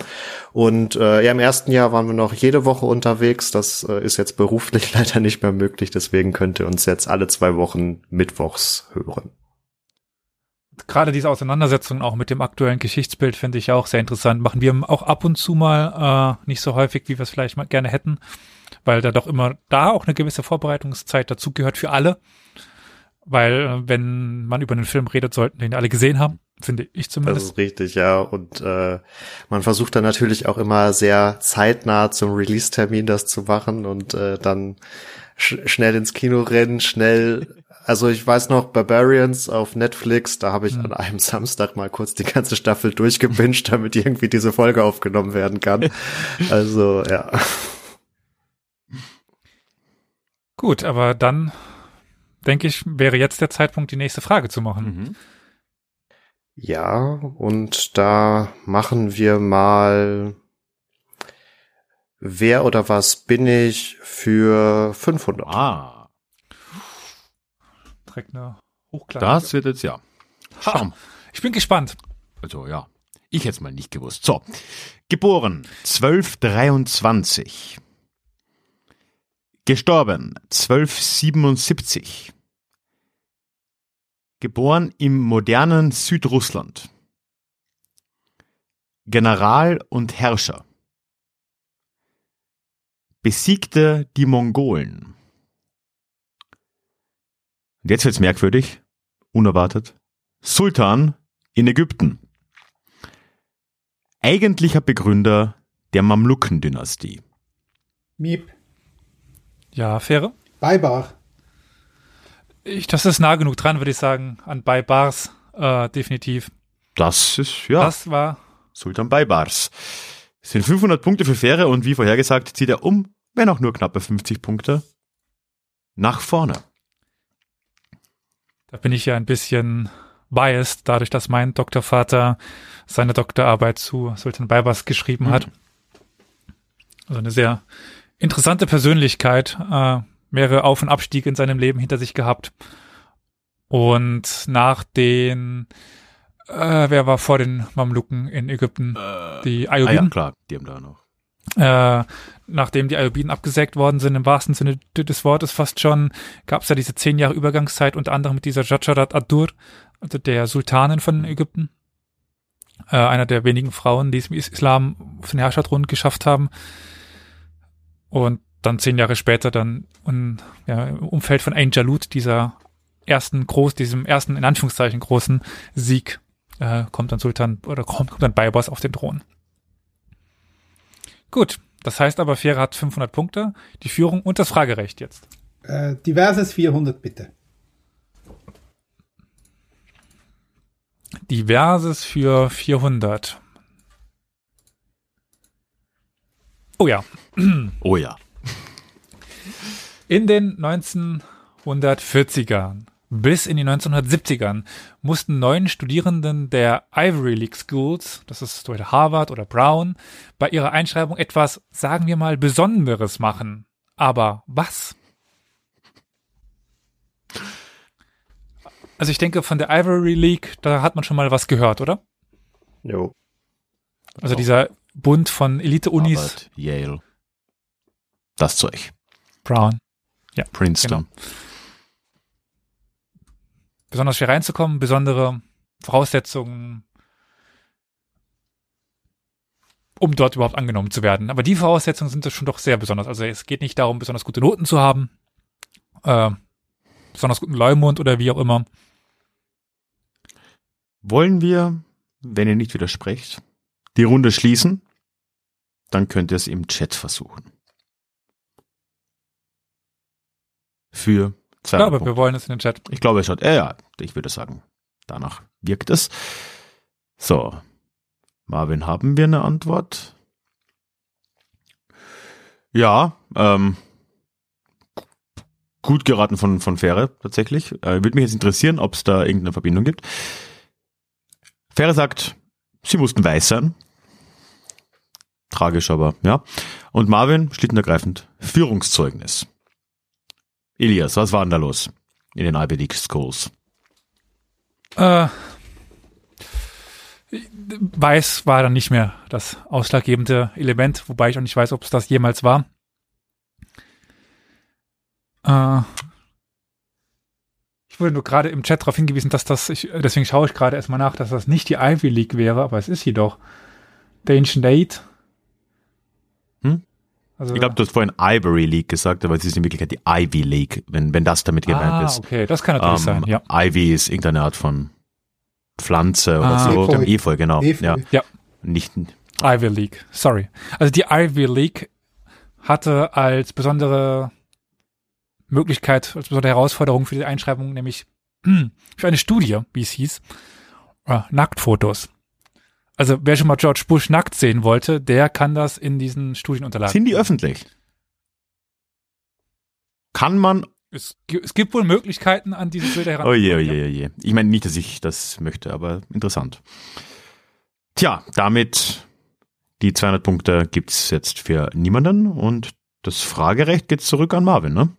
D: Und äh, ja, im ersten Jahr waren wir noch jede Woche unterwegs. Das äh, ist jetzt beruflich leider nicht mehr möglich. Deswegen könnt ihr uns jetzt alle zwei Wochen mittwochs hören.
C: Gerade diese Auseinandersetzung auch mit dem aktuellen Geschichtsbild finde ich auch sehr interessant. Machen wir auch ab und zu mal, äh, nicht so häufig, wie wir es vielleicht mal gerne hätten, weil da doch immer da auch eine gewisse Vorbereitungszeit dazugehört für alle. Weil äh, wenn man über einen Film redet, sollten den alle gesehen haben, finde ich
D: Das
C: zumindest.
D: ist richtig, ja. Und äh, man versucht dann natürlich auch immer sehr zeitnah zum Release-Termin das zu machen und äh, dann sch schnell ins Kino rennen, schnell. Also ich weiß noch, Barbarians auf Netflix, da habe ich
C: Mhm.
D: an einem Samstag mal kurz die ganze Staffel durchgebinged, damit irgendwie diese Folge aufgenommen werden kann. Also ja.
C: Gut, aber dann denke ich, wäre jetzt der Zeitpunkt, die nächste Frage zu machen.
A: Mhm.
D: Ja, und da machen wir mal Wer oder was bin ich für 500?
A: Ah,
C: Direkt eine Hochklasse.
A: das wird jetzt ja. Schauen.
C: Ich bin gespannt.
A: Also ja, ich hätte es mal nicht gewusst. So, geboren 1223. Gestorben 1277. Geboren im modernen Südrussland. General und Herrscher. Besiegte die Mongolen. Und jetzt wird's merkwürdig, unerwartet. Sultan in Ägypten. Eigentlicher Begründer der Mamluken-Dynastie.
B: Miep.
C: Ja, Fähre?
B: Beibar.
C: Ich, das ist nah genug dran, würde ich sagen, an bei Bars, äh, definitiv.
A: Das ist, ja,
C: Das war,
A: Sultan Baybars. Es sind 500 Punkte für Fähre und wie vorhergesagt zieht er um, wenn auch nur knappe 50 Punkte, nach vorne.
C: da bin ich ja ein bisschen biased, dadurch, dass mein Doktorvater seine Doktorarbeit zu Sultan Baybars geschrieben hat. Also eine sehr interessante Persönlichkeit, äh, mehrere Auf- und Abstiege in seinem Leben hinter sich gehabt. Und nach den, äh, wer war vor den Mamluken in Ägypten? Die
A: Ah ja, klar, die haben da noch.
C: äh, nachdem die Ayyubiden abgesägt worden sind, im wahrsten Sinne des Wortes fast schon, gab es ja diese zehn Jahre Übergangszeit, unter anderem mit dieser Jajarat ad-Dur, also der Sultanin von Ägypten. äh, einer der wenigen Frauen, die es im Islam auf den Herrscherthron geschafft haben. Und dann zehn Jahre später dann in, ja, im Umfeld von Ain Jalut, dieser ersten groß, diesem ersten in Anführungszeichen großen Sieg, äh, kommt dann Sultan oder kommt, kommt dann Baybars auf den Thron. Gut, das heißt aber, Fähre hat 500 Punkte, die Führung und das Fragerecht jetzt.
B: Äh, diverses 400 bitte.
C: Diverses für 400. Oh ja.
A: Oh ja.
C: In den 1940ern bis in die 1970ern mussten neun Studierenden der Ivory League Schools, das ist heute Harvard oder Brown, bei ihrer Einschreibung etwas, sagen wir mal, Besonderes machen. Aber was? Also ich denke, von der Ivory League, da hat man schon mal was gehört, oder?
D: Jo.
C: Also dieser Bund von Elite-Unis.
A: Yale. Das Zeug.
C: Brown. Ja,
A: Princeton.
C: besonders schwer reinzukommen, besondere Voraussetzungen, um dort überhaupt angenommen zu werden. Aber die Voraussetzungen sind schon doch sehr besonders. Also es geht nicht darum, besonders gute Noten zu haben, äh, besonders guten Leumund oder wie auch immer.
A: Wollen wir, wenn ihr nicht widersprecht, die Runde schließen? Dann könnt ihr es im Chat versuchen. Für
C: Ich
A: zwei
C: glaube, wir wollen es in den Chat.
A: Ich glaube schon. Ja, ja, ich würde sagen, danach wirkt es. So. Marvin, haben wir eine Antwort? Ja, ähm, gut geraten von, von Fähre tatsächlich. Äh, würde mich jetzt interessieren, ob es da irgendeine Verbindung gibt. Fähre sagt, sie mussten weiß sein. Tragisch, aber ja. Und Marvin, schlicht ergreifend, Führungszeugnis. Elias, was war denn da los in den League Schools?
C: Äh, weiß war dann nicht mehr das ausschlaggebende Element, wobei ich auch nicht weiß, ob es das jemals war. Äh, wurde nur gerade im Chat darauf hingewiesen, dass das, ich, deswegen schaue ich gerade erstmal nach, dass das nicht die Ivy League wäre, aber es ist sie doch. The Ancient Eight.
A: Hm?
C: Also,
A: Ich glaube, du hast vorhin Ivory League gesagt, aber es ist in Wirklichkeit die Ivy League, wenn, wenn das damit gemeint
C: ah,
A: ist.
C: okay, das kann natürlich sein, ja.
A: Ivy ist irgendeine Art von Pflanze oder
C: Ah.
A: so.
B: Efeu.
A: Efeu, genau.
B: Efeu.
A: Ja.
C: Ja.
A: Nicht,
C: Ivy League, sorry. Also die Ivy League hatte als besondere Möglichkeit, als besondere Herausforderung für die Einschreibung, nämlich für eine Studie, wie es hieß, äh, Nacktfotos. Also wer schon mal George Bush nackt sehen wollte, der kann das in diesen Studienunterlagen.
A: sind die öffentlich? Kann man,
C: es, es gibt wohl Möglichkeiten, an diese Bilder heran.
A: oh je, oh je, oh je. Ich meine nicht, dass ich das möchte, aber interessant. Tja, damit die 200 Punkte gibt's jetzt für niemanden und das Fragerecht geht zurück an Marvin, ne?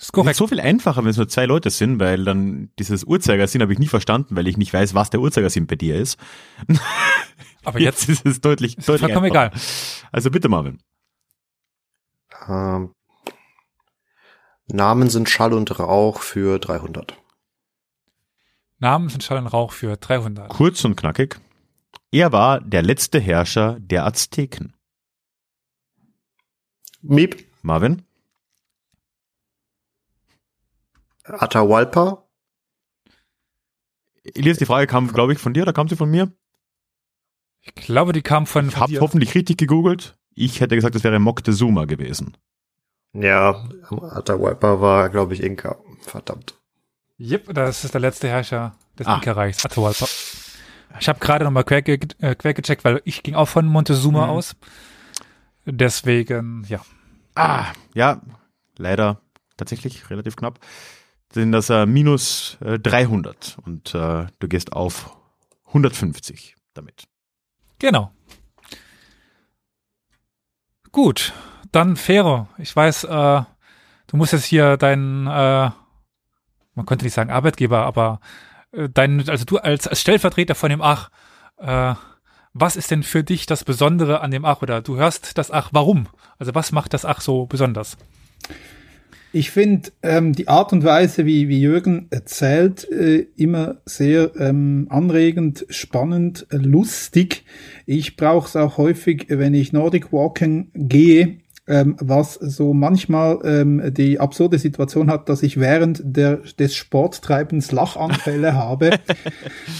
C: Das ist
A: Ist
C: korrekt.
A: so viel einfacher, wenn es nur zwei Leute sind, weil dann dieses Uhrzeigersinn habe ich nie verstanden, weil ich nicht weiß, was der Uhrzeigersinn bei dir ist.
C: Aber jetzt
A: ist es deutlich,
C: ist es
A: deutlich
C: vollkommen
A: einfacher.
C: egal.
A: Also bitte, Marvin.
D: Ähm, Namen sind Schall und Rauch für 300.
C: Namen sind Schall und Rauch für 300.
A: Kurz und knackig. Er war der letzte Herrscher der Azteken.
D: Miep,
A: Marvin?
D: Atahualpa,
A: Elias, die Frage kam, glaube ich, von dir oder kam sie von mir?
C: Ich glaube, die kam von,
A: Ich habe hoffentlich richtig gegoogelt. Ich hätte gesagt, das wäre Moctezuma gewesen.
D: ja, Atahualpa war, glaube ich, Inka. Verdammt.
C: Yep, das ist der letzte Herrscher des
A: Ah.
C: Inka-Reichs, Atahualpa. Ich habe gerade nochmal quer, ge äh, quer gecheckt, weil ich ging auch von Montezuma
A: Mhm.
C: aus. Deswegen, ja.
A: Ah, ja, leider tatsächlich relativ knapp. Sind das äh, minus äh, 300 und äh, du gehst auf 150 damit.
C: Genau. Gut, dann Fero. Ich weiß, äh, du musst jetzt hier deinen, äh, man könnte nicht sagen Arbeitgeber, aber äh, dein, also du als, als Stellvertreter von dem Ach, äh, was ist denn für dich das Besondere an dem Ach? Oder du hörst das Ach, warum? Also was macht das Ach so besonders?
B: Ich finde ähm, die Art und Weise, wie, wie Jürgen erzählt, äh, immer sehr ähm, anregend, spannend, äh, lustig. Ich brauche es auch häufig, wenn ich Nordic Walking gehe, ähm, was so manchmal ähm, die absurde Situation hat, dass ich während der, des Sporttreibens Lachanfälle habe,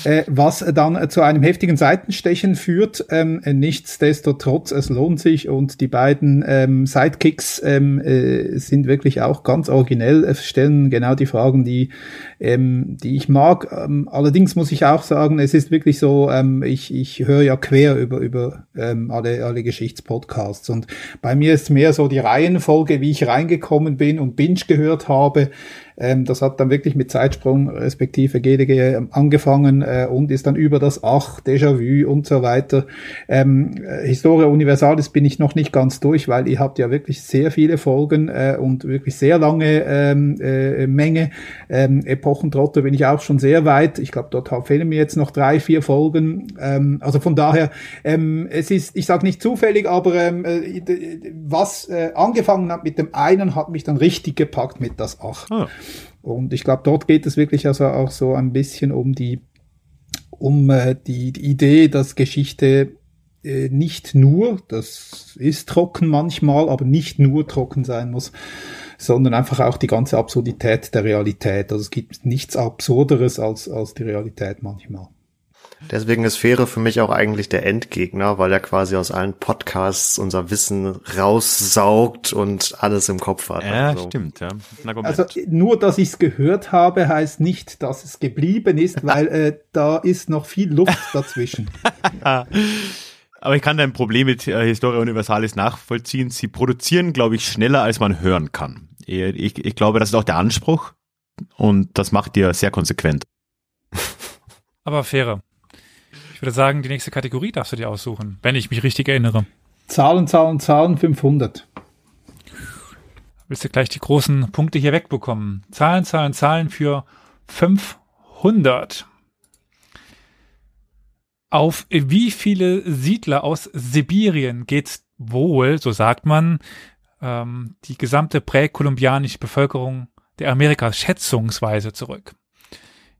B: äh, was dann zu einem heftigen Seitenstechen führt. Ähm, nichtsdestotrotz, es lohnt sich und die beiden ähm, Sidekicks ähm, äh, sind wirklich auch ganz originell, stellen genau die Fragen, die, ähm, die ich mag. Ähm, allerdings muss ich auch sagen, es ist wirklich so, ähm, ich, ich höre ja quer über, über ähm, alle, alle Geschichtspodcasts und bei mir ist mir mehr so die Reihenfolge, wie ich reingekommen bin und Binge gehört habe. Ähm, das hat dann wirklich mit Zeitsprung respektive GDG angefangen äh, und ist dann über das Ach, Déjà-vu und so weiter. Ähm, äh, Historia Universalis bin ich noch nicht ganz durch, weil ihr habt ja wirklich sehr viele Folgen äh, und wirklich sehr lange ähm, äh, Menge. Ähm, Epochentrotter bin ich auch schon sehr weit. Ich glaube, dort fehlen mir jetzt noch drei, vier Folgen. Ähm, also von daher, ähm, es ist, ich sage nicht zufällig, aber ähm, äh, was äh, angefangen hat mit dem einen, hat mich dann richtig gepackt mit das Ach. Ah. Und ich glaube, dort geht es wirklich also auch so ein bisschen um die, um äh, die, die Idee, dass Geschichte äh, nicht nur, das ist trocken manchmal, aber nicht nur trocken sein muss, sondern einfach auch die ganze Absurdität der Realität. Also es gibt nichts Absurderes als, als die Realität manchmal.
D: Deswegen ist Fähre für mich auch eigentlich der Endgegner, weil er quasi aus allen Podcasts unser Wissen raussaugt und alles im Kopf hat.
A: Ja, also. stimmt, ja.
B: Also nur, dass ich es gehört habe, heißt nicht, dass es geblieben ist, weil äh, da ist noch viel Luft dazwischen.
A: Aber ich kann dein Problem mit äh, Historia Universalis nachvollziehen. Sie produzieren, glaube ich, schneller, als man hören kann. Ich, ich glaube, das ist auch der Anspruch und das macht ihr sehr konsequent.
C: Aber faire. Ich würde sagen, die nächste Kategorie darfst du dir aussuchen, wenn ich mich richtig erinnere.
B: Zahlen, Zahlen, Zahlen 500.
C: Willst du gleich die großen Punkte hier wegbekommen? Zahlen, Zahlen, Zahlen für 500. Auf wie viele Siedler aus Sibirien geht wohl, so sagt man, ähm, die gesamte präkolumbianische Bevölkerung der Amerikas schätzungsweise zurück?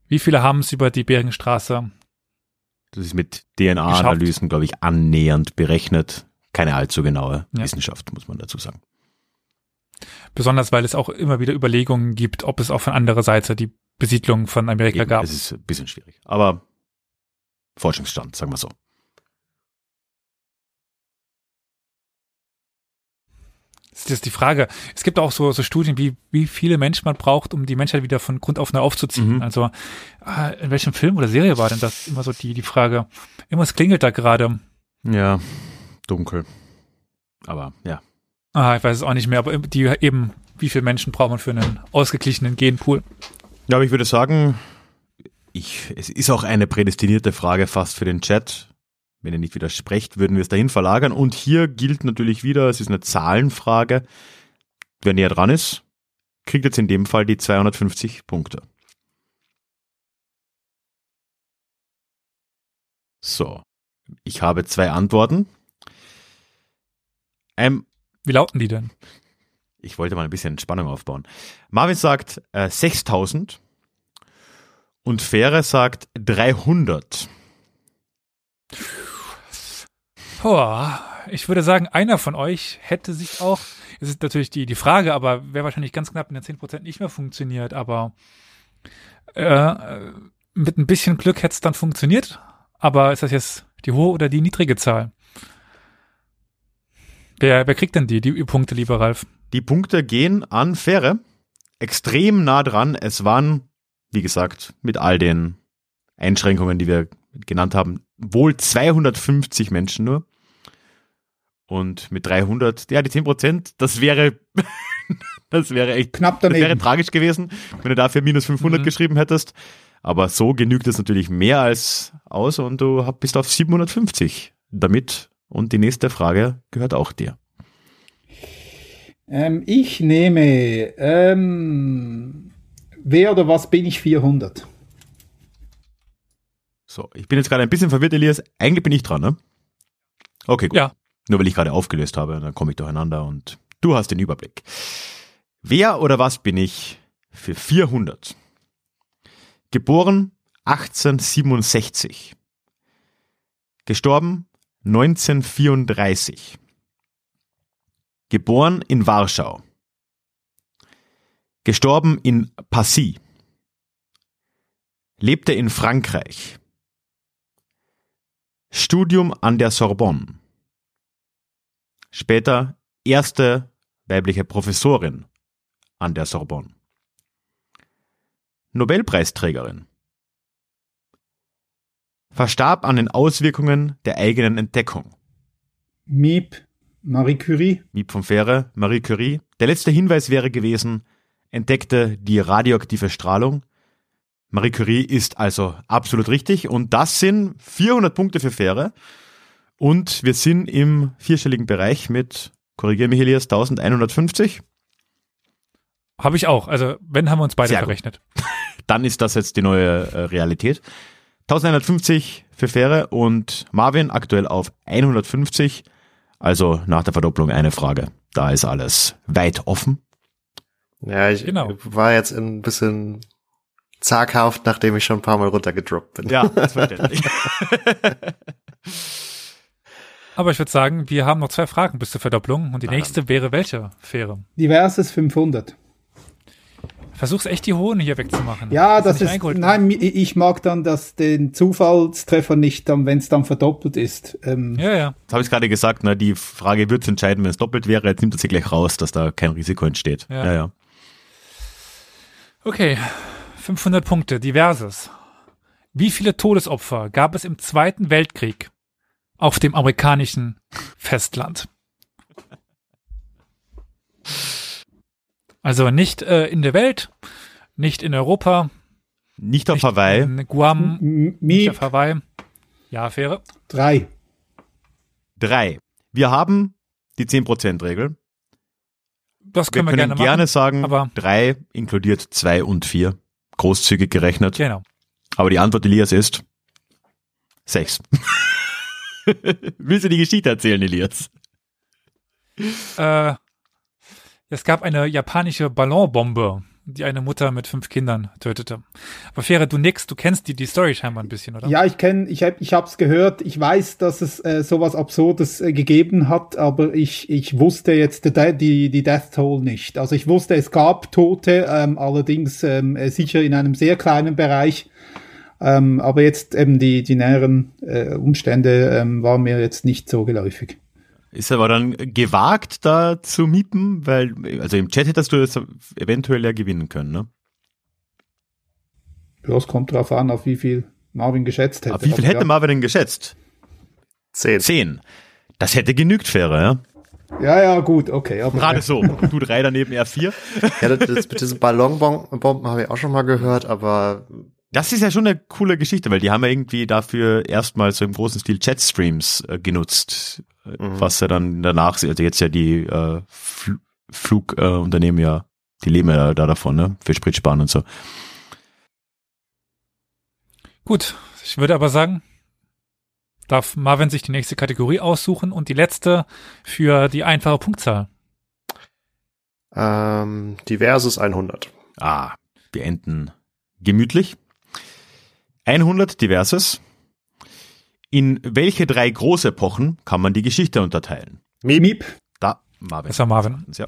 C: Wie viele haben es über die Beringstraße
A: das ist mit DNA-Analysen, glaube ich, annähernd berechnet. Keine allzu genaue ja. Wissenschaft, muss man dazu sagen.
C: Besonders, weil es auch immer wieder Überlegungen gibt, ob es auch von anderer Seite die Besiedlung von Amerika Eben, gab.
A: Es ist ein bisschen schwierig. Aber Forschungsstand, sagen wir so.
C: Das ist die Frage. Es gibt auch so, so Studien, wie, wie viele Menschen man braucht, um die Menschheit wieder von Grund auf neu aufzuziehen. Mhm. Also, ah, in welchem Film oder Serie war denn das immer so die, die Frage? Irgendwas klingelt da gerade.
A: Ja, dunkel. Aber, ja.
C: Ah, ich weiß es auch nicht mehr, aber die eben, wie viele Menschen braucht man für einen ausgeglichenen Genpool?
A: Ja, aber ich würde sagen, ich, es ist auch eine prädestinierte Frage fast für den Chat. Wenn ihr nicht widersprecht, würden wir es dahin verlagern. Und hier gilt natürlich wieder, es ist eine Zahlenfrage. Wer näher dran ist, kriegt jetzt in dem Fall die 250 Punkte. So, ich habe zwei Antworten.
C: Ähm, Wie lauten die denn?
A: Ich wollte mal ein bisschen Spannung aufbauen. Marvin sagt äh, 6000 und Fähre sagt 300.
C: Boah, ich würde sagen, einer von euch hätte sich auch, es ist natürlich die, die Frage, aber wäre wahrscheinlich ganz knapp in den 10% nicht mehr funktioniert, aber äh, mit ein bisschen Glück hätte es dann funktioniert. Aber ist das jetzt die hohe oder die niedrige Zahl? Wer, wer kriegt denn die, die Punkte, lieber Ralf?
A: Die Punkte gehen an Fähre. Extrem nah dran. Es waren, wie gesagt, mit all den Einschränkungen, die wir genannt haben, wohl 250 Menschen nur. Und mit 300, ja, die 10 Prozent, das wäre, das wäre echt
B: knapp daneben.
A: Das wäre tragisch gewesen, wenn du dafür minus 500 mhm. geschrieben hättest. Aber so genügt es natürlich mehr als aus und du bist auf 750 damit. Und die nächste Frage gehört auch dir.
B: Ähm, ich nehme, ähm, wer oder was bin ich 400?
A: So, ich bin jetzt gerade ein bisschen verwirrt, Elias. Eigentlich bin ich dran, ne? Okay, gut. Ja. Nur weil ich gerade aufgelöst habe, dann komme ich durcheinander und du hast den Überblick. Wer oder was bin ich für 400? Geboren 1867. Gestorben 1934. Geboren in Warschau. Gestorben in Passy. Lebte in Frankreich. Studium an der Sorbonne. Später erste weibliche Professorin an der Sorbonne. Nobelpreisträgerin. Verstarb an den Auswirkungen der eigenen Entdeckung.
B: Miep, Marie Curie.
A: Miep von Fähre, Marie Curie. Der letzte Hinweis wäre gewesen, entdeckte die radioaktive Strahlung. Marie Curie ist also absolut richtig und das sind 400 Punkte für Fähre. Und wir sind im vierstelligen Bereich mit, korrigiere mich Elias, 1150.
C: Habe ich auch. Also, wenn haben wir uns beide
A: Sehr gut. Dann ist das jetzt die neue äh, Realität. 1150 für Fähre und Marvin aktuell auf 150. Also nach der Verdopplung eine Frage. Da ist alles weit offen.
D: Ja, ich
C: Genau.
D: war jetzt ein bisschen zaghaft, nachdem ich schon ein paar Mal runtergedroppt bin.
A: Ja, das verständlich.
C: Aber ich würde sagen, wir haben noch zwei Fragen bis zur Verdopplung. Und die
A: Na
C: nächste wäre welche Fähre?
B: Diverses 500.
C: Versuch's echt die hohen hier wegzumachen.
B: Ja, das
C: nicht
B: ist,
C: wird.
B: nein, ich mag dann das, den Zufallstreffer nicht, dann, wenn es dann verdoppelt ist. Ähm,
C: Ja, ja.
A: Das habe ich gerade gesagt, ne, die Frage wird entscheiden, wenn es doppelt wäre. Jetzt nimmt er sie gleich raus, dass da kein Risiko entsteht.
C: Ja.
A: ja. ja.
C: Okay. 500 Punkte. Diverses. Wie viele Todesopfer gab es im Zweiten Weltkrieg auf dem amerikanischen Festland? Also nicht äh, in der Welt, nicht in Europa,
A: Nicht auf
C: nicht
A: Hawaii.
C: in Guam,
B: M-
C: nicht auf Hawaii. Ja, Fähre.
B: drei.
A: Drei. Wir haben die 10%-Regel.
C: Das
A: Wir
C: können wir,
A: können
C: gerne
A: gerne,
C: machen.
A: sagen,
C: aber-
A: drei inkludiert zwei und vier. Großzügig gerechnet.
C: Genau.
A: Aber die Antwort, Elias, ist sechs. Willst du die Geschichte erzählen, Elias?
C: Äh, es gab eine japanische Ballonbombe, die eine Mutter mit fünf Kindern tötete. Aber Fähre, du nix, du kennst die, die Story scheinbar ein bisschen, oder?
B: Ja, ich kenne, ich habe, ich hab's gehört. Ich weiß, dass es äh, sowas Absurdes äh, gegeben hat, aber ich, ich wusste jetzt die, die, die Death Toll nicht. Also ich wusste, es gab Tote, ähm, allerdings ähm, äh, sicher in einem sehr kleinen Bereich. Ähm, aber jetzt eben die, die näheren äh, Umstände ähm, waren mir jetzt nicht so geläufig.
A: Ist aber dann gewagt, da zu miepen, weil, also im Chat hättest du das eventuell ja gewinnen können, ne?
B: Es kommt darauf an, auf wie viel Marvin geschätzt hätte.
A: Aber wie viel hätte. Marvin denn geschätzt?
D: Zehn.
A: Zehn. Das hätte genügt, Fähre, ja?
B: Ja, ja, gut, okay. Aber
A: Gerade so. Du drei daneben, er vier.
D: Ja, das, das mit diesen Ballonbomben habe ich auch schon mal gehört, aber
A: Das ist ja schon eine coole Geschichte, weil die haben ja irgendwie dafür erstmal so im großen Stil Chatstreams äh, genutzt, äh, was ja dann danach, also jetzt ja die äh, Fl Flugunternehmen äh, ja, die leben ja da davon, ne? Für Spritsparen und so.
C: Gut, ich würde aber sagen, darf Marvin sich die nächste Kategorie aussuchen und die letzte für die einfache Punktzahl.
D: ähm, diverses 100.
A: Ah, wir enden gemütlich. 100 diverses. In welche drei Großepochen kann man die Geschichte unterteilen?
B: Miep,
A: Da, Marvin.
C: Das war Marvin.
A: Ja,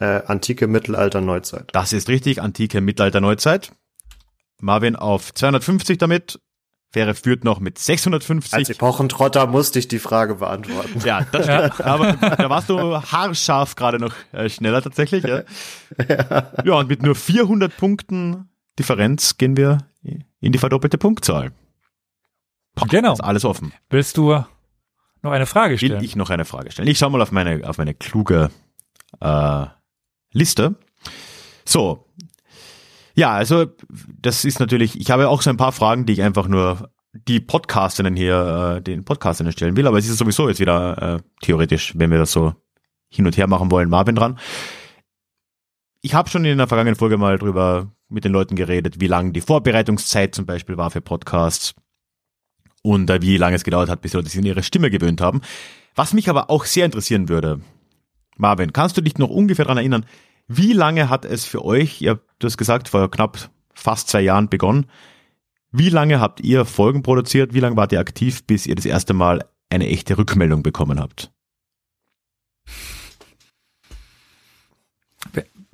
D: Äh, Antike, Mittelalter, Neuzeit.
A: das ist richtig. Antike, Mittelalter, Neuzeit. Marvin auf 250 damit. Fähre führt noch mit 650.
D: Als Epochentrotter musste ich die Frage beantworten.
A: Ja, das stimmt. Aber da warst du haarscharf gerade noch äh, schneller tatsächlich. Ja. ja, und mit nur 400 Punkten Differenz gehen wir in die verdoppelte Punktzahl. Boah,
C: Genau.
A: Ist alles offen.
C: Willst du noch eine Frage
A: Will
C: stellen?
A: ich noch eine Frage stellen? Ich schau mal auf meine, auf meine kluge äh, Liste. So. Ja, also das ist natürlich, ich habe auch so ein paar Fragen, die ich einfach nur die Podcasterinnen hier, äh, den Podcasterinnen stellen will, aber es ist sowieso jetzt wieder äh, theoretisch, wenn wir das so hin und her machen wollen, Marvin dran. Ich habe schon in der vergangenen Folge mal drüber mit den Leuten geredet, wie lang die Vorbereitungszeit zum Beispiel war für Podcasts und äh, wie lange es gedauert hat, bis die Leute sich an ihre Stimme gewöhnt haben. Was mich aber auch sehr interessieren würde, Marvin, kannst du dich noch ungefähr daran erinnern, Wie lange hat es für euch, ihr habt das gesagt, vor knapp fast zwei Jahren begonnen, wie lange habt ihr Folgen produziert? Wie lange wart ihr aktiv, bis ihr das erste Mal eine echte Rückmeldung bekommen habt?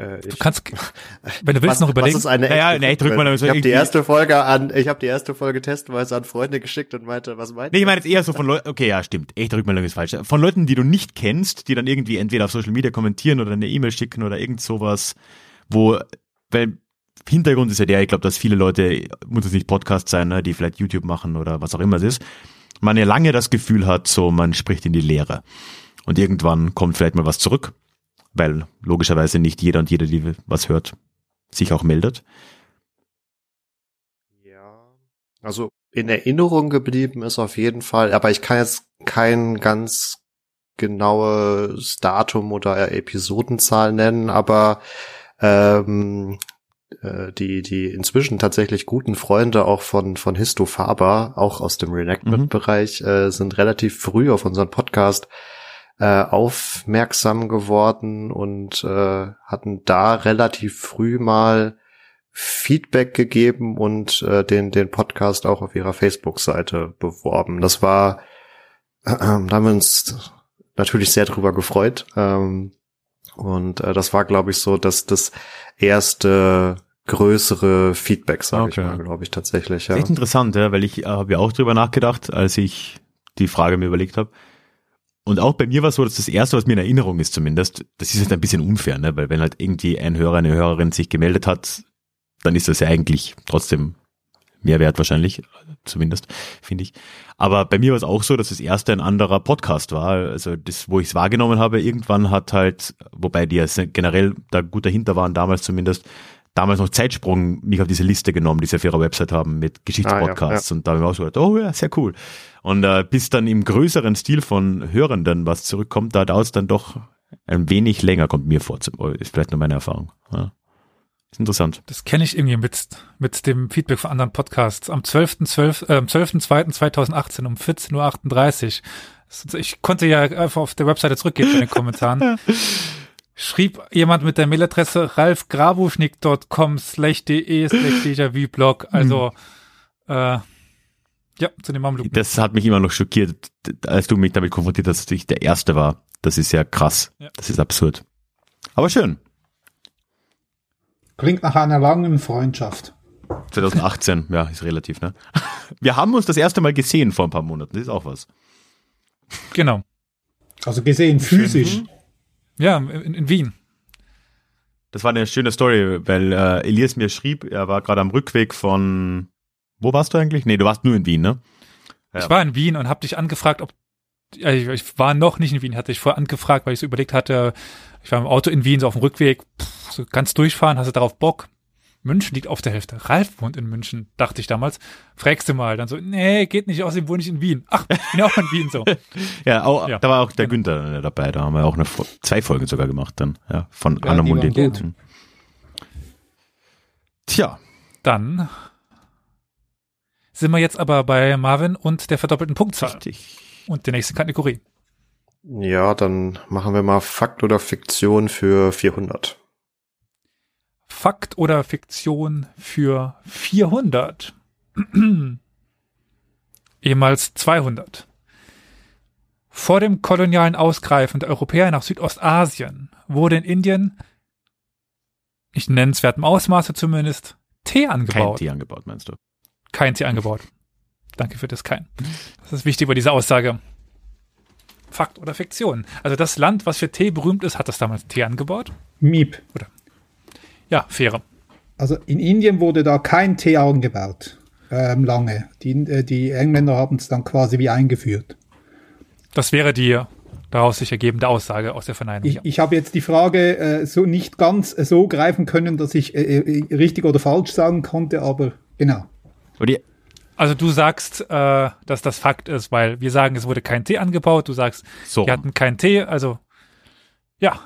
C: Äh, du kannst, wenn du willst, was, noch überlegen. Was
D: ist eine naja, nee, drück mal, ich habe die erste Folge an, ich habe die erste Folge testweise an Freunde geschickt und meinte, was meinst
A: du? Nee, ich meine jetzt eher so von Leuten, okay, ja, stimmt, echte Rückmeldung ist falsch. Von Leuten, die du nicht kennst, die dann irgendwie entweder auf Social Media kommentieren oder eine E-Mail schicken oder irgend sowas, wo, weil Hintergrund ist ja der, ich glaube, dass viele Leute, muss es nicht Podcast sein, ne, die vielleicht YouTube machen oder was auch immer es ist, man ja lange das Gefühl hat, so man spricht in die Leere. Und irgendwann kommt vielleicht mal was zurück weil logischerweise nicht jeder und jede, die was hört, sich auch meldet.
D: Ja, also in Erinnerung geblieben ist auf jeden Fall, aber ich kann jetzt kein ganz genaues Datum oder Episodenzahl nennen, aber ähm, äh, die die inzwischen tatsächlich guten Freunde auch von von Histo Faber, auch aus dem Reenactment-Bereich, mhm. äh, sind relativ früh auf unseren Podcast äh, aufmerksam geworden und äh, hatten da relativ früh mal Feedback gegeben und äh, den, den Podcast auch auf ihrer Facebook-Seite beworben. Das war, äh, da haben wir uns natürlich sehr drüber gefreut. Ähm, und äh, das war, glaube ich, so, dass das erste größere Feedback, sage okay. ich mal, glaube ich tatsächlich.
A: Ja. Echt interessant, ja, weil ich äh, habe ja auch drüber nachgedacht, als ich die Frage mir überlegt habe. Und auch bei mir war es so, dass das erste, was mir in Erinnerung ist zumindest, das ist jetzt ein bisschen unfair, ne? weil wenn halt irgendwie ein Hörer, eine Hörerin sich gemeldet hat, dann ist das ja eigentlich trotzdem Mehrwert wahrscheinlich, zumindest, finde ich. Aber bei mir war es auch so, dass das erste ein anderer Podcast war. Also das, wo ich es wahrgenommen habe, irgendwann hat halt, wobei die ja generell da gut dahinter waren, damals zumindest, damals noch Zeitsprung mich auf diese Liste genommen, die sie auf ihrer Website haben mit Geschichtspodcasts. Ah, ja, ja. Und da habe ich auch so gedacht, oh ja, sehr cool. Und äh, bis dann im größeren Stil von Hörenden was zurückkommt, da dauert es dann doch ein wenig länger, kommt mir vor. Ist vielleicht nur meine Erfahrung. Ja. Ist interessant.
C: Das kenne ich irgendwie mit, mit dem Feedback von anderen Podcasts. Am 12.2.2018 äh, 12 um 14.38 Uhr. Ich konnte ja einfach auf der Webseite zurückgehen in den Kommentaren. schrieb jemand mit der Mailadresse ralfgrabuschnick.com slash de slash déjà blog. Also, mhm. äh, ja, zu dem Mamluk.
A: Das hat mich immer noch schockiert, als du mich damit konfrontiert hast, dass ich der Erste war. Das ist ja krass. Ja. Das ist absurd. Aber schön.
B: Klingt nach einer langen Freundschaft.
A: 2018, ja, ist relativ, ne? Wir haben uns das erste Mal gesehen vor ein paar Monaten, das ist auch was.
C: Genau.
B: Also gesehen physisch. Mhm.
C: Ja, in, in Wien.
A: Das war eine schöne Story, weil äh, Elias mir schrieb, er war gerade am Rückweg von wo warst du eigentlich? Nee, du warst nur in Wien, ne?
C: Ja. Ich war in Wien und habe dich angefragt, ob ich, ich war noch nicht in Wien, hatte ich vorher angefragt, weil ich so überlegt hatte, ich war im Auto in Wien, so auf dem Rückweg, pff, so ganz durchfahren, hast du darauf Bock? München liegt auf der Hälfte. Ralf wohnt in München, dachte ich damals. Fragst du mal. Dann so, nee, geht nicht, außerdem wohne ich in Wien. Ach, ich bin auch in Wien so.
A: ja, auch, ja, da war auch der genau. Günther dabei. Da haben wir auch eine, zwei Folgen sogar gemacht dann, ja, von ja, Anna Mundi.
C: Tja. Dann sind wir jetzt aber bei Marvin und der verdoppelten Punktzahl. Richtig. Und der nächsten Kategorie.
D: Ja, dann machen wir mal Fakt oder Fiktion für 400.
C: Fakt oder Fiktion für 400. Ehemals 200. Vor dem kolonialen Ausgreifen der Europäer nach Südostasien wurde in Indien, nicht in nennenswertem Ausmaße zumindest, Tee angebaut.
A: Kein Tee angebaut, meinst du?
C: kein Tee angebaut. Danke für das kein. Das ist wichtig bei dieser Aussage. Fakt oder Fiktion? Also das Land, was für Tee berühmt ist, hat das damals Tee angebaut?
B: Miep.
C: Oder? Ja, faire.
B: Also in Indien wurde da kein Tee angebaut. Ähm, lange. Die, äh, die Engländer haben es dann quasi wie eingeführt.
C: Das wäre die daraus sich ergebende Aussage aus der Verneinung.
B: Ich, ja. ich habe jetzt die Frage äh, so nicht ganz äh, so greifen können, dass ich äh, äh richtig oder falsch sagen konnte, aber genau.
C: Also du sagst, äh, dass das Fakt ist, weil wir sagen, es wurde kein Tee angebaut. Du sagst, so. wir hatten keinen Tee. Also ja,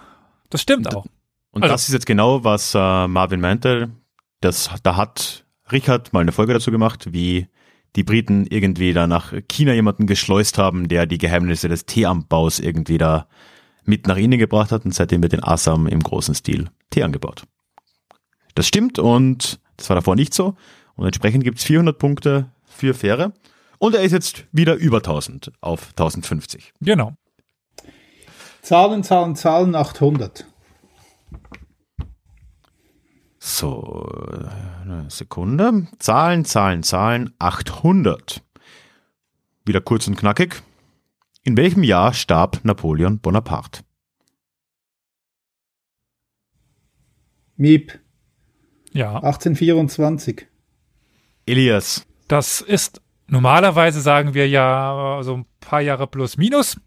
C: das stimmt auch.
A: Und also, das ist jetzt genau, was äh, Marvin meinte. Das, da hat Richard mal eine Folge dazu gemacht, wie die Briten irgendwie da nach China jemanden geschleust haben, der die Geheimnisse des Teeanbaus irgendwie da mit nach Indien gebracht hat und seitdem wird in Assam im großen Stil Tee angebaut. Das stimmt und das war davor nicht so und entsprechend gibt's 400 Punkte für Fähre und er ist jetzt wieder über 1000 auf 1050.
C: Genau.
B: Zahlen, Zahlen, Zahlen 800.
A: So, eine Sekunde. Zahlen, Zahlen, Zahlen 800. Wieder kurz und knackig. In welchem Jahr starb Napoleon Bonaparte?
B: Miep,
C: Ja.
B: 1824.
A: Elias.
C: Das ist normalerweise sagen wir ja so ein paar Jahre plus minus.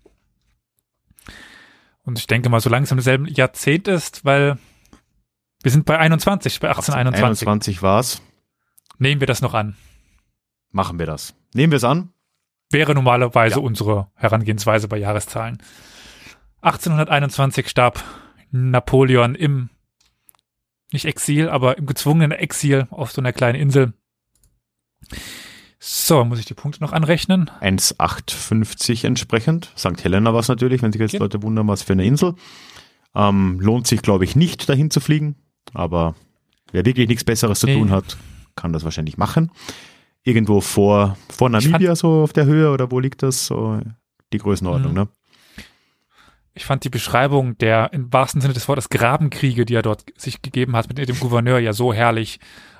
C: Und ich denke mal, so langsam im selben Jahrzehnt ist, weil wir sind bei 21, bei 1821.
A: 21 war's.
C: Nehmen wir das noch an.
A: Machen wir das. Nehmen wir es an.
C: Wäre normalerweise
A: Ja.
C: unsere Herangehensweise bei Jahreszahlen. 1821 starb Napoleon im, nicht Exil, aber im gezwungenen Exil auf so einer kleinen Insel. So, muss ich die Punkte noch anrechnen?
A: 1,850 entsprechend. St. Helena war es natürlich, wenn sich jetzt
C: Ja.
A: Leute wundern, was für eine Insel. Ähm, lohnt sich, glaube ich, nicht, dahin zu fliegen. Aber wer wirklich nichts Besseres zu
C: Nee.
A: tun hat, kann das wahrscheinlich machen. Irgendwo vor, vor Namibia, so auf der Höhe, oder wo liegt das? So die Größenordnung,
C: Mhm.
A: ne?
C: Ich fand die Beschreibung der im wahrsten Sinne des Wortes Grabenkriege, die er dort sich gegeben hat mit dem Gouverneur, ja so herrlich.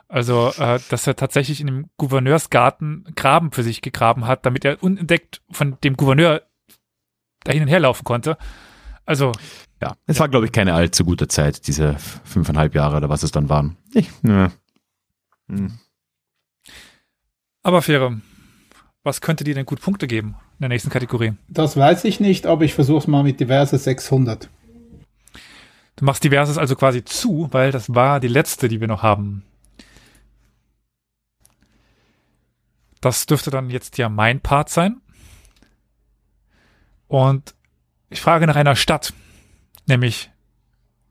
C: Also, äh, dass er tatsächlich in dem Gouverneursgarten Graben für sich gegraben hat, damit er unentdeckt von dem Gouverneur dahin und her laufen konnte. Also,
A: Ja, es war, glaube ich, keine allzu gute Zeit, diese fünfeinhalb Jahre oder was es dann waren. Ich, ne. Hm.
C: aber Fähre, was könnte dir denn gut Punkte geben in der nächsten Kategorie?
B: Das weiß ich nicht, aber ich versuche es mal mit diverse 600.
C: Du machst diverses also quasi zu, weil das war die letzte, die wir noch haben. Das dürfte dann jetzt ja mein Part sein. Und ich frage nach einer Stadt, nämlich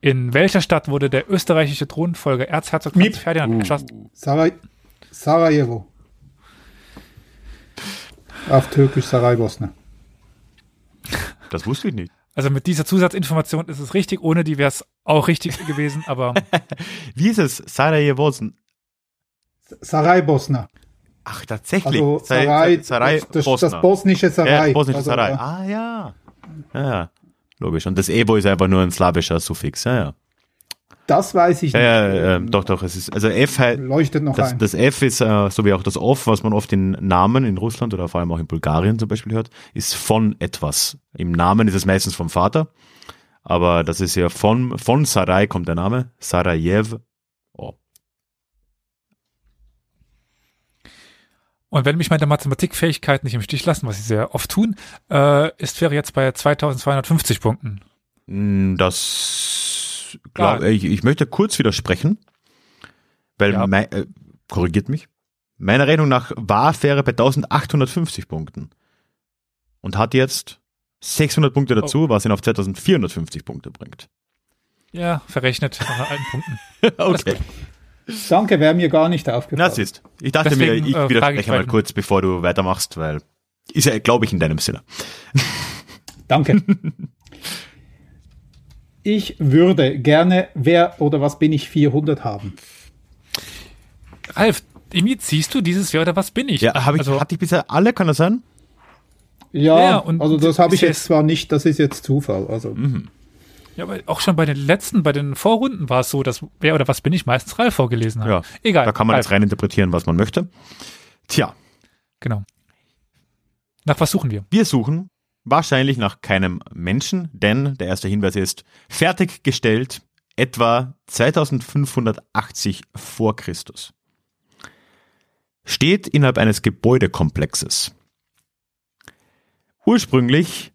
C: in welcher Stadt wurde der österreichische Thronfolger Erzherzog Franz. Ferdinand
A: Uh.
C: erschossen?
B: Saraj Sarajevo. Auf Türkisch Saraybosna.
A: Das wusste ich nicht.
C: Also mit dieser Zusatzinformation ist es richtig, ohne die wäre es auch richtig gewesen, aber
A: Wie ist es? Sarajevo?
B: Saraybosna.
A: Ach, tatsächlich.
B: Also
A: Sa-
B: Sarai,
A: Sarai
B: das, das,
A: Bosna.
B: das bosnische Sarai.
A: Ja, bosnische
B: also,
A: Sarai.
B: äh,
A: Ah, ja. ja. Ja, logisch. Und das Evo ist einfach nur ein slawischer Suffix. Ja, ja.
B: Das weiß ich
A: Ja,
B: nicht.
A: ja, ähm, doch, doch. Es ist, also F
B: Leuchtet noch
A: das,
B: ein.
A: das F ist, äh, so wie auch das Off, was man oft in Namen in Russland oder vor allem auch in Bulgarien zum Beispiel hört, ist von etwas. Im Namen ist es meistens vom Vater. Aber das ist ja von, von Sarai kommt der Name. Sarajev. Oh.
C: Und wenn mich meine Mathematikfähigkeiten nicht im Stich lassen, was sie sehr oft tun, äh, ist Fähre jetzt bei 2250 Punkten.
A: Mm, Das glaub,
C: Ja.
A: ich, ich möchte kurz widersprechen, weil
C: Ja.
A: mei, äh, korrigiert mich. Meiner Rechnung nach war Fähre bei 1850 Punkten und hat jetzt 600 Punkte
C: Oh.
A: dazu, was ihn auf 2450 Punkte bringt.
C: Ja, verrechnet nach alten Punkten.
A: okay,
B: Danke, wäre mir gar nicht
A: na
B: aufgefallen.
A: siehst. Ich dachte
C: Deswegen,
A: mir, ich
C: äh,
A: widerspreche
C: ich
A: mal kurz, bevor du weitermachst, weil ist ja, glaube ich, in deinem Sinne.
B: Danke. ich würde gerne, wer oder was bin ich 400 haben.
C: Ralf, irgendwie ziehst du dieses Jahr oder was bin ich?
A: Ja, habe ich,
C: also,
A: hatte ich bisher alle, kann das sein?
B: Ja,
C: Ja, und
B: also das habe ich jetzt
C: jetzt-
B: zwar nicht, das ist jetzt Zufall. Also
C: ja, aber auch schon bei den letzten, bei den Vorrunden war es so, dass wer oder was bin ich meistens Ralf vorgelesen hat.
A: Ja,
C: Egal.
A: da kann man
C: Ralf,
A: jetzt rein interpretieren, was man möchte. Tja,
C: Genau. Nach was suchen wir?
A: Wir suchen wahrscheinlich nach keinem Menschen, denn der erste Hinweis ist fertiggestellt etwa 2580 vor Christus. Steht innerhalb eines Gebäudekomplexes. Ursprünglich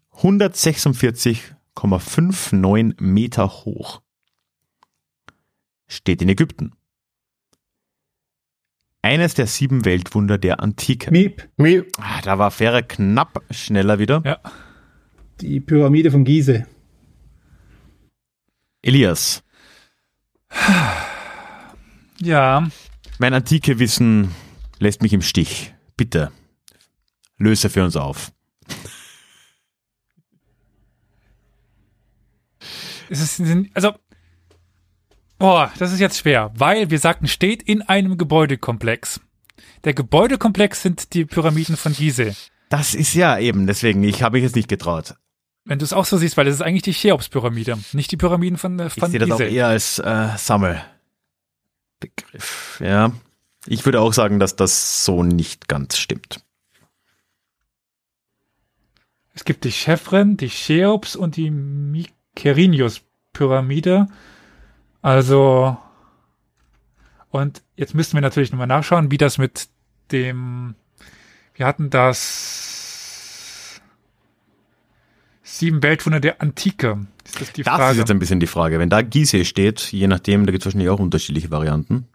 A: 146,59 Meter hoch. Steht in Ägypten. Eines der sieben Weltwunder der Antike.
B: Miep,
A: Ah, da war Fähre knapp schneller wieder.
C: Ja.
B: die Pyramide von Gizeh.
A: Elias,
C: Ja,
A: mein antike Wissen lässt mich im Stich. Bitte, löse für uns auf.
C: Es ist, also, boah, das ist jetzt schwer, weil wir sagten, steht in einem Gebäudekomplex. Der Gebäudekomplex sind die Pyramiden von Gizeh.
A: Das ist ja eben, deswegen, ich habe mich jetzt nicht getraut.
C: Wenn du es auch so siehst, weil es ist eigentlich die Cheops-Pyramide, nicht die Pyramiden von, äh, von
A: Ich sehe das auch eher als äh, Sammelbegriff. Ja, ich würde auch sagen, dass das so nicht ganz stimmt.
C: Es gibt die Chevren, die Cheops und die Mykerinius-Pyramide. Also, und jetzt müssten wir natürlich nochmal nachschauen, wie das mit dem, wir hatten das sieben Weltwunder der Antike. Ist das die
A: Das
C: Frage?
A: ist jetzt ein bisschen die Frage. Wenn da Gizeh steht, je nachdem, da gibt es wahrscheinlich auch unterschiedliche Varianten.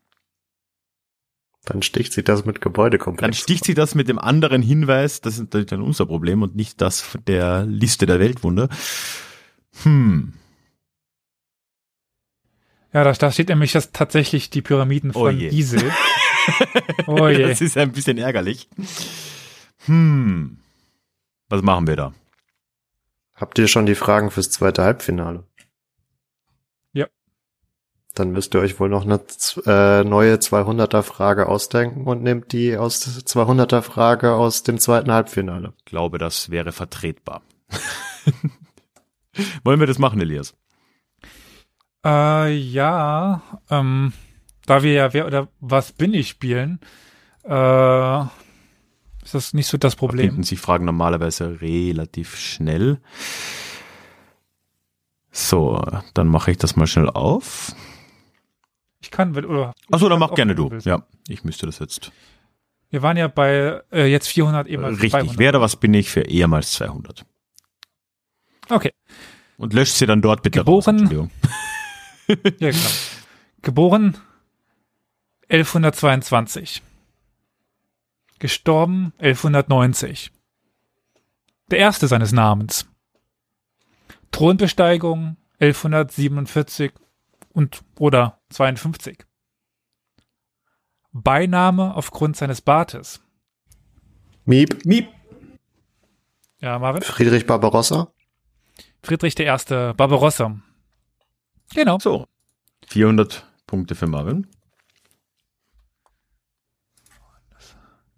D: Dann sticht sie das mit
A: Dann
D: Gebäudekomplex.
A: sticht sie das mit dem anderen Hinweis, das ist natürlich dann unser Problem und nicht das von der Liste der Weltwunder. Hm.
C: ja, da, da steht nämlich das tatsächlich die Pyramiden
A: Oh
C: von
A: je.
C: Gizeh. Oh je.
A: Das ist ein bisschen ärgerlich. Hm. Was machen wir da?
D: Habt ihr schon die Fragen fürs zweite Halbfinale?
C: Ja.
D: Dann müsst ihr euch wohl noch eine z- äh, neue 200er Frage ausdenken und nehmt die aus der 200er Frage aus dem zweiten Halbfinale.
A: Ich glaube, das wäre vertretbar. Wollen wir das machen, Elias?
C: Äh, ja, ähm, da wir ja wer oder was bin ich spielen, äh, ist das nicht so das Problem.
A: Finden sich Fragen normalerweise relativ schnell. So, dann mache ich das mal schnell auf.
C: Ich kann, oder
A: Achso, dann mach gerne du.
C: willst.
A: Ja, ich müsste das jetzt.
C: Wir waren ja bei äh, jetzt 400 eben als
A: Richtig.
C: 200.
A: Wer oder was bin ich für ehemals 200?
C: Okay,
A: Und löscht sie dann dort bitte
C: Geboren-
A: raus. Entschuldigung.
C: ja genau. Geboren 1122. Gestorben 1190. Der erste seines Namens. Thronbesteigung 1147 und oder 52. Beiname aufgrund seines Bartes.
D: Miep,
B: Miep.
C: Ja, Marvin?
D: Friedrich Barbarossa.
C: Friedrich I. Barbarossa. Genau.
A: So. 400 Punkte für Marvin.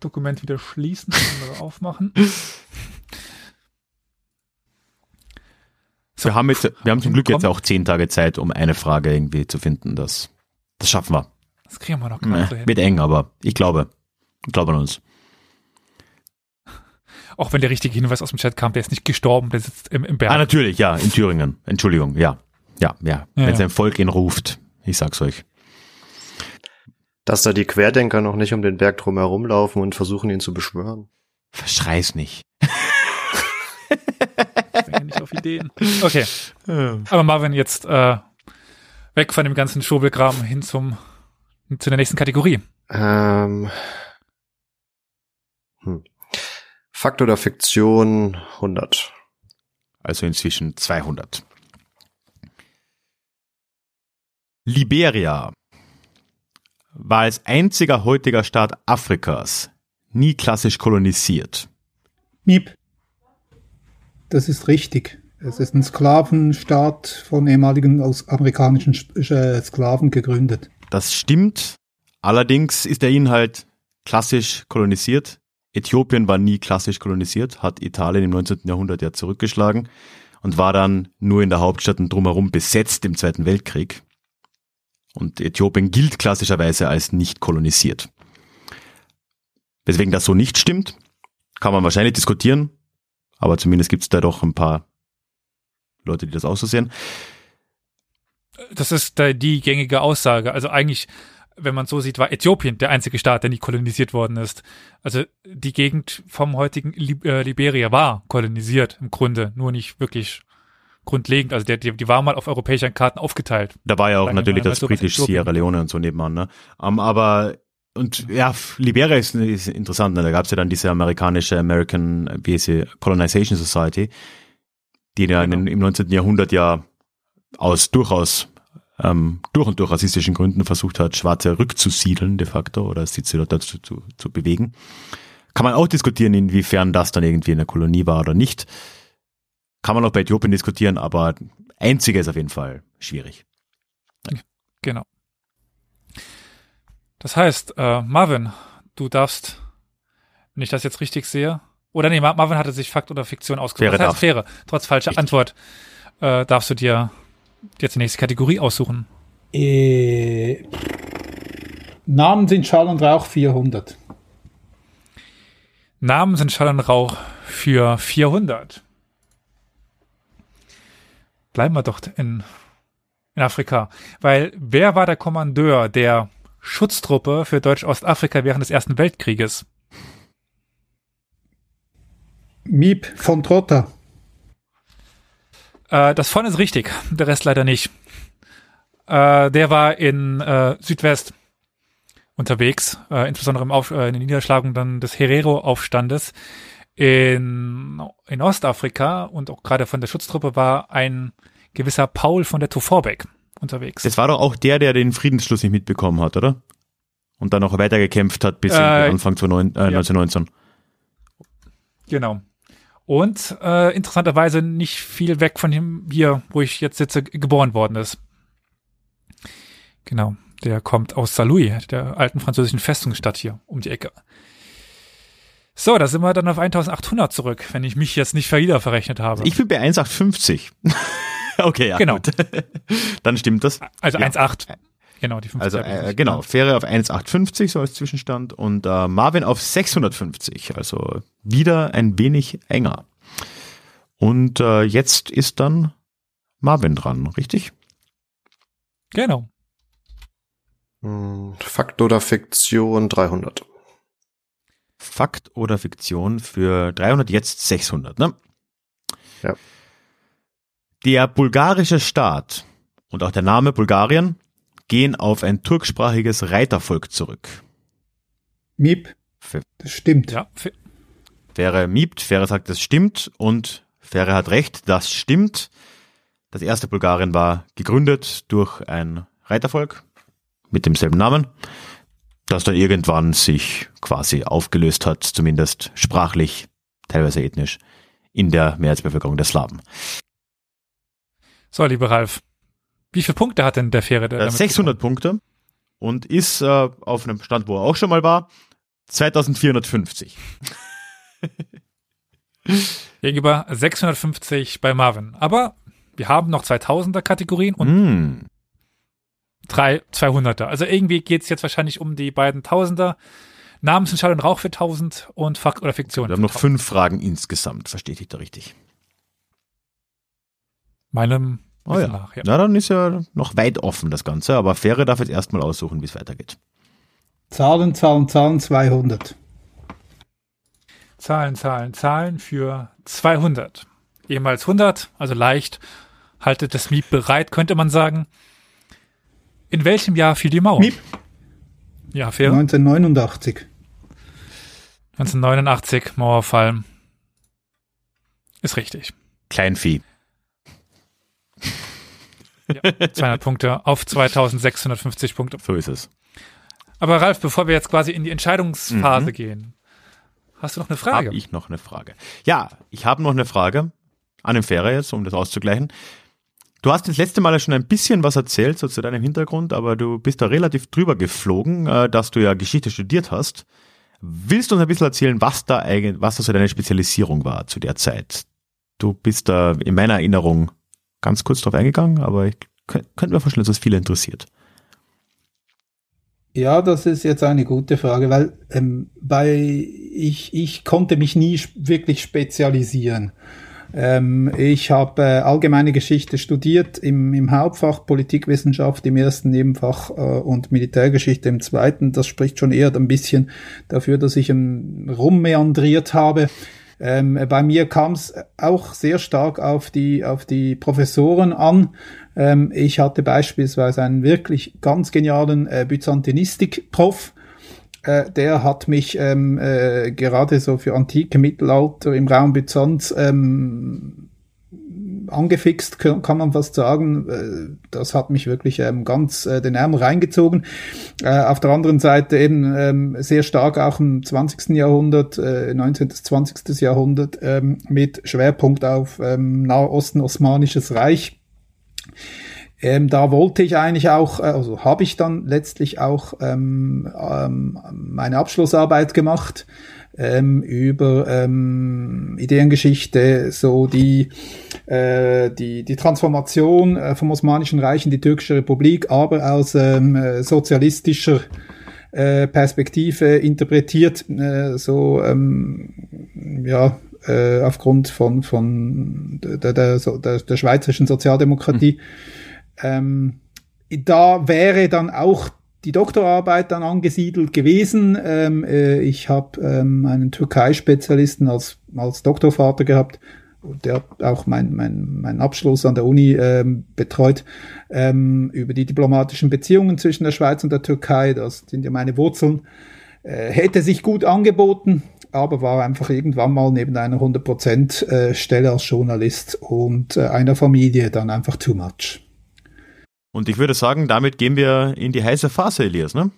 C: Dokument wieder schließen, andere aufmachen. So.
A: Wir haben jetzt, wir haben zum Glück jetzt auch zehn Tage Zeit, um eine Frage irgendwie zu finden. Das, das schaffen wir.
C: Das kriegen wir noch gerade so
A: Äh,
C: hin.
A: Wird eng, aber ich glaube, ich glaube an uns.
C: Auch wenn der richtige Hinweis aus dem Chat kam, der ist nicht gestorben, der sitzt im, im Berg.
A: Ah, natürlich, ja, in Thüringen. Entschuldigung, ja. Ja, ja.
C: Ja,
A: Wenn
C: ja.
A: sein Volk ihn ruft. Ich sag's euch.
D: Dass da die Querdenker noch nicht um den Berg drum herumlaufen und versuchen, ihn zu beschwören.
A: Verschrei's nicht.
C: Ich bin nicht auf Ideen. Okay, aber Marvin, jetzt äh, weg von dem ganzen Schobelkram hin zum zu der nächsten Kategorie.
D: Ähm, hm. Fakt oder Fiktion 100.
A: Also inzwischen 200. Liberia war als einziger heutiger Staat Afrikas nie klassisch kolonisiert.
B: Miep. Das ist richtig. Es ist ein Sklavenstaat von ehemaligen aus amerikanischen Sch- äh, Sklaven gegründet.
A: Das stimmt. Allerdings ist der Inhalt klassisch kolonisiert. Äthiopien war nie klassisch kolonisiert, hat Italien im 19. Jahrhundert ja zurückgeschlagen und war dann nur in der Hauptstadt und drumherum besetzt im Zweiten Weltkrieg. Und Äthiopien gilt klassischerweise als nicht kolonisiert. Weswegen das so nicht stimmt, kann man wahrscheinlich diskutieren, aber zumindest gibt es da doch ein paar Leute, die das auch so sehen.
C: Das ist die gängige Aussage. Also eigentlich, wenn man so sieht, war Äthiopien der einzige Staat, der nie kolonisiert worden ist. Also die Gegend vom heutigen Lib äh, Liberia war kolonisiert im Grunde, nur nicht wirklich grundlegend. Also der, die, die war mal auf europäischen Karten aufgeteilt.
A: Da war ja auch
C: Lange
A: natürlich das
C: so was
A: britisch
C: Äthiopien.
A: Sierra Leone und so nebenan, ne? Um, aber und ja, Liberia ist, ist interessant, ne? da gab es ja dann diese amerikanische American wie heißt sie, Colonization Society, die ja
C: Genau.
A: im 19. Jahrhundert ja aus durchaus ähm, durch und durch rassistischen Gründen versucht hat, Schwarze rückzusiedeln de facto oder sie zu, dazu zu, zu bewegen. Kann man auch diskutieren, inwiefern das dann irgendwie eine Kolonie war oder nicht. Kann man auch bei Äthiopien diskutieren, aber einzige ist auf jeden Fall schwierig.
C: Genau. Das heißt, äh, Marvin, du darfst, wenn ich das jetzt richtig sehe, oder nee, Marvin hatte sich Fakt oder Fiktion ausgesucht.
A: Fähre
C: das heißt,
A: darf.
C: Fähre. Trotz falscher
A: Richtig.
C: Antwort äh, darfst du dir jetzt die nächste Kategorie aussuchen.
B: Äh, Namen sind Schall und Rauch 400.
C: Namen sind Schall und Rauch für 400. Bleiben wir doch in, in Afrika. Weil wer war der Kommandeur der Schutztruppe für Deutsch-Ostafrika während des Ersten Weltkrieges?
B: Miep von Trotter.
C: Äh, das vorne ist richtig, der Rest leider nicht. Äh, der war in äh, Südwest unterwegs, äh, insbesondere im Auf äh, in den Niederschlagung dann des Herero-Aufstandes. In, in Ostafrika und auch gerade von der Schutztruppe war ein gewisser Paul von der Tuvorbeck unterwegs.
A: Das war doch auch der, der den Friedensschluss nicht mitbekommen hat, oder? Und dann noch weitergekämpft hat bis
C: Äh,
A: Anfang 2009, äh, 1919.
C: Genau. Und äh, interessanterweise nicht viel weg von dem hier, wo ich jetzt sitze, geboren worden ist. Genau. Der kommt aus Saint-Louis, der alten französischen Festungsstadt hier um die Ecke. So, da sind wir dann auf 1800 zurück, wenn ich mich jetzt nicht wieder verrechnet habe.
A: Ich bin bei 1,850. okay, ja.
C: Genau.
A: Gut. dann stimmt das.
C: also
A: Ja.
C: 1,8. Genau, die 50
A: Also äh, genau. Fähre auf 1,850 so als Zwischenstand und äh, Marvin auf 650, also wieder ein wenig enger. Und äh, jetzt ist dann Marvin dran, richtig?
C: Genau.
D: Hm, Fakt oder Fiktion 300.
A: Fakt oder Fiktion für 300, jetzt 600, ne?
D: Ja.
A: Der bulgarische Staat und auch der Name Bulgarien gehen auf ein turksprachiges Reitervolk zurück.
B: Miep. Das stimmt.
C: Ja,
A: Fähre miebt, Fähre sagt, das stimmt und Fähre hat recht, das stimmt. Das erste Bulgarien war gegründet durch ein Reitervolk mit demselben Namen, das dann irgendwann sich quasi aufgelöst hat, zumindest sprachlich, teilweise ethnisch, in der Mehrheitsbevölkerung der Slawen.
C: so, lieber Ralf. Wie viele Punkte hat denn der Fähre? Der
A: Äh,
C: damit
A: 600 Punkte und ist äh, auf einem Stand, wo er auch schon mal war, 2450.
C: Gegenüber 650 bei Marvin. Aber wir haben noch 2000er Kategorien und
A: Hm.
C: drei 200er. Also irgendwie geht's jetzt wahrscheinlich um die beiden Tausender. Namensentscheid und Rauch für 1000 und Fakt oder Fiktion.
A: Wir haben noch
C: 1000.
A: fünf Fragen insgesamt, verstehe ich da richtig?
C: Meinem
A: Oh ja.
C: Nach, ja.
A: Na, dann ist ja noch weit offen das Ganze, aber Fähre darf jetzt erstmal aussuchen, wie es weitergeht.
B: Zahlen, Zahlen, Zahlen 200.
C: Zahlen, Zahlen, Zahlen für 200. Ehemals 100, also leicht. Haltet das Miep bereit, könnte man sagen. In welchem Jahr fiel die Mauer?
B: Miep.
C: Ja, fair.
B: 1989.
C: 1989, Mauerfall. Ist richtig.
A: Kleinvieh.
C: Ja, 200 Punkte auf 2650 Punkte.
A: So ist es.
C: Aber Ralf, bevor wir jetzt quasi in die Entscheidungsphase
A: Mhm.
C: gehen, hast du noch eine Frage?
A: Habe ich noch eine Frage? Ja, ich habe noch eine Frage an den Fähre jetzt, um das auszugleichen. Du hast das letzte Mal ja schon ein bisschen was erzählt, so zu deinem Hintergrund, aber du bist da relativ drüber geflogen, äh, dass du ja Geschichte studiert hast. Willst du uns ein bisschen erzählen, was da eigentlich, was da so deine Spezialisierung war zu der Zeit? Du bist da in meiner Erinnerung ganz kurz drauf eingegangen, aber ich könnt- könnte mir vorstellen, dass das viele interessiert.
B: Ja, das ist jetzt eine gute Frage, weil ähm, bei ich, ich konnte mich nie wirklich spezialisieren. Ähm, ich habe äh, allgemeine Geschichte studiert im, im Hauptfach Politikwissenschaft im ersten Nebenfach äh, und Militärgeschichte im zweiten. Das spricht schon eher ein bisschen dafür, dass ich ähm, rummeandriert habe. Ähm, bei mir kam es auch sehr stark auf die, auf die Professoren an. Ähm, ich hatte beispielsweise einen wirklich ganz genialen äh, Byzantinistik-Prof. Äh, der hat mich ähm, äh, gerade so für antike Mittelalter im Raum Byzanz ähm, angefixt, kann man fast sagen. Äh, Das hat mich wirklich ähm, ganz äh, den Ärmel reingezogen. Äh, Auf der anderen Seite eben ähm, sehr stark auch im 20. Jahrhundert, äh, 19. bis 20. Jahrhundert ähm, mit Schwerpunkt auf ähm, Nahosten, Osmanisches Reich. Ähm, da wollte ich eigentlich auch, äh, also habe ich dann letztlich auch ähm, ähm, meine Abschlussarbeit gemacht ähm, über ähm, Ideengeschichte, so die, äh, die, die Transformation äh, vom Osmanischen Reich in die Türkische Republik, aber aus ähm, äh, sozialistischer äh, Perspektive interpretiert, äh, so ähm, ja äh, aufgrund von von der, der, der, der schweizerischen Sozialdemokratie. Hm. Ähm, da wäre dann auch die Doktorarbeit dann angesiedelt gewesen. Ähm, äh, ich habe ähm, einen Türkei-Spezialisten als, als Doktorvater gehabt, der auch meinen mein, mein Abschluss an der Uni ähm, betreut, ähm, über die diplomatischen Beziehungen zwischen der Schweiz und der Türkei. Das sind ja meine Wurzeln. Äh, hätte sich gut angeboten, aber war einfach irgendwann mal neben einer 100% äh, Stelle als Journalist und äh, einer Familie dann einfach too much.
A: Und ich würde sagen, damit gehen wir in die heiße Phase, Elias, ne?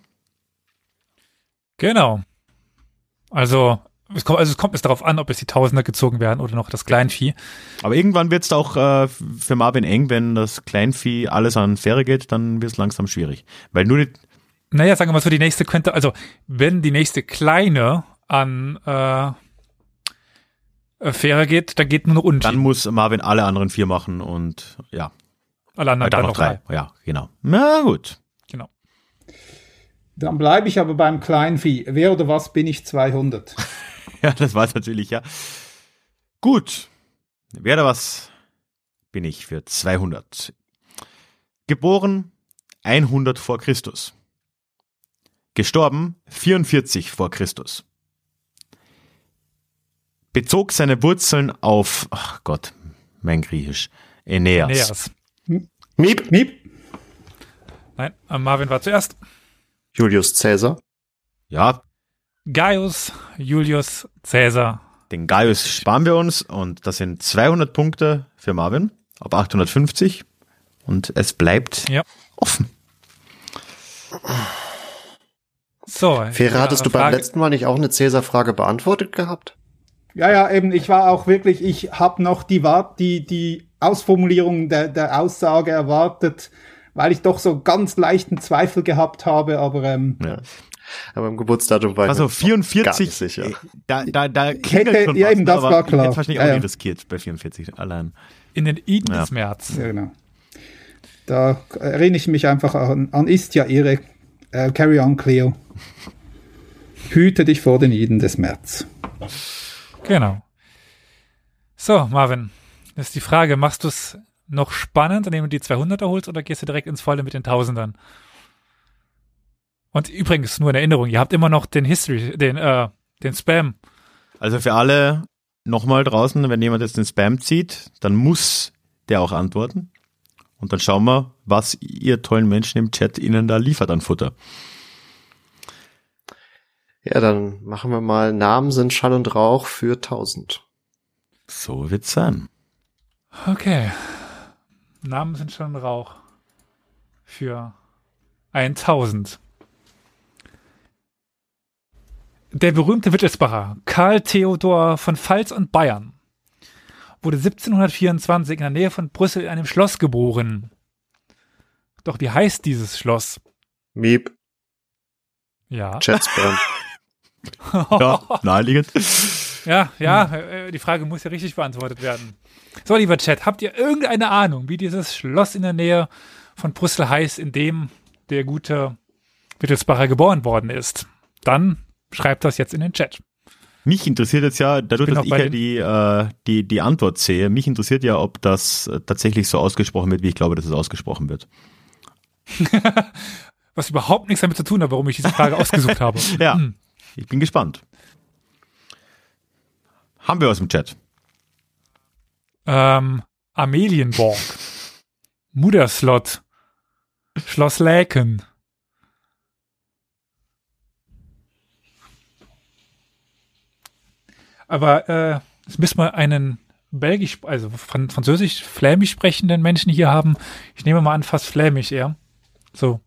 C: Genau. Also es kommt, also es kommt es darauf an, ob es die Tausender gezogen werden oder noch das Kleinvieh.
A: Aber irgendwann wird es auch äh, für Marvin eng, wenn das Kleinvieh alles an Fähre geht, dann wird es langsam schwierig. Weil nur die
C: Naja, sagen wir mal so, die nächste könnte, also wenn die nächste kleine an äh, Fähre geht, dann geht nur noch unten.
A: Dann muss Marvin alle anderen vier machen und ja,
C: alle anderen
A: dann noch drei. drei. Ja, genau. Na gut.
C: Genau.
B: Dann bleibe ich aber beim Kleinvieh. Wer oder was bin ich 200?
A: ja, das war es natürlich, ja. Gut. Wer oder was bin ich für 200? Geboren 100 vor Christus. Gestorben 44 vor Christus. Bezog seine Wurzeln auf, ach Gott, mein Griechisch, Aeneas. Aeneas.
B: Miep. Miep.
C: Nein, äh, Marvin war zuerst.
D: Julius Caesar.
A: Ja.
C: Gaius Julius Caesar.
A: Den Gaius sparen wir uns und das sind 200 Punkte für Marvin auf 850 und es bleibt ja. offen.
D: So. Fähre, hattest du beim letzten Mal nicht auch eine Cäsar-Frage beantwortet gehabt?
B: Ja, ja, eben, ich war auch wirklich, ich habe noch die, die, die Ausformulierung der, der Aussage erwartet, weil ich doch so ganz leichten Zweifel gehabt habe, aber ähm, ja.
D: Aber im Geburtsdatum war ich
A: also 44 gar nicht
D: sicher.
A: Da, da, da
B: hätte, schon ja, was, eben, das war klar. Ich hätte
A: wahrscheinlich auch ja, nie riskiert bei 44 allein.
C: In den Iden ja. des März.
B: Ja, genau. Da erinnere ich mich einfach an, an ist ja ihre äh, Carry on Cleo. Hüte dich vor den Iden des März.
C: Genau. So, Marvin, das ist die Frage, machst du es noch spannend, indem du die 200er holst oder gehst du direkt ins Volle mit den Tausendern? Und übrigens, nur in Erinnerung, ihr habt immer noch den History, den, äh, den Spam.
A: Also für alle nochmal draußen, wenn jemand jetzt den Spam zieht, dann muss der auch antworten. Und dann schauen wir, was ihr tollen Menschen im Chat ihnen da liefert an Futter.
D: Ja, dann machen wir mal Namen sind Schall und Rauch für 1000.
A: So wird's sein.
C: Okay. Namen sind schon Rauch. Für 1000. Der berühmte Wittelsbacher Karl Theodor von Pfalz und Bayern wurde 1724 in der Nähe von Brüssel in einem Schloss geboren. Doch wie heißt dieses Schloss?
D: Miep.
C: Ja.
D: Chatsburn.
A: ja, naheliegend.
C: Ja, ja, äh, die Frage muss ja richtig beantwortet werden. So, lieber Chat, habt ihr irgendeine Ahnung, wie dieses Schloss in der Nähe von Brüssel heißt, in dem der gute Wittelsbacher geboren worden ist? Dann schreibt das jetzt in den Chat.
A: Mich interessiert jetzt ja, dadurch, ich dass ich ja die, äh, die, die Antwort sehe, mich interessiert ja, ob das äh, tatsächlich so ausgesprochen wird, wie ich glaube, dass es ausgesprochen wird.
C: Was überhaupt nichts damit zu tun hat, warum ich diese Frage ausgesucht habe.
A: ja, hm. ich bin gespannt. Haben wir aus dem Chat?
C: Ähm, Amelienborg. Mutterslot. Schloss Läken. Aber äh, es müssen wir einen belgisch, also französisch, flämisch sprechenden Menschen hier haben. Ich nehme mal an, fast flämisch eher. So.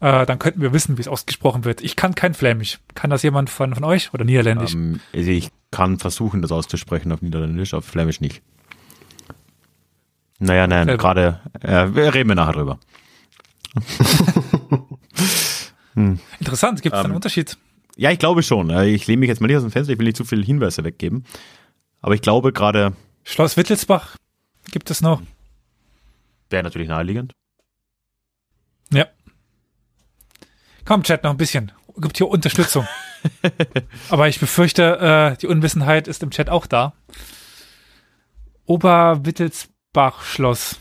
C: Äh, dann könnten wir wissen, wie es ausgesprochen wird. Ich kann kein Flämisch. Kann das jemand von, von euch oder Niederländisch?
A: Ähm, also ich kann versuchen, das auszusprechen auf Niederländisch, auf Flämisch nicht. Naja, nein,
C: Selber.
A: gerade äh, reden wir nachher drüber.
C: Interessant, gibt es
A: Ähm,
C: einen Unterschied?
A: Ja, ich glaube schon. Äh, Ich lehne mich jetzt mal nicht aus dem Fenster, ich will nicht zu viele Hinweise weggeben. Aber ich glaube gerade,
C: Schloss Wittelsbach gibt es noch.
A: wäre natürlich naheliegend.
C: Ja. Komm, Chat, noch ein bisschen. Gibt hier Unterstützung. Aber ich befürchte, äh, die Unwissenheit ist im Chat auch da. Oberwittelsbach-Schloss.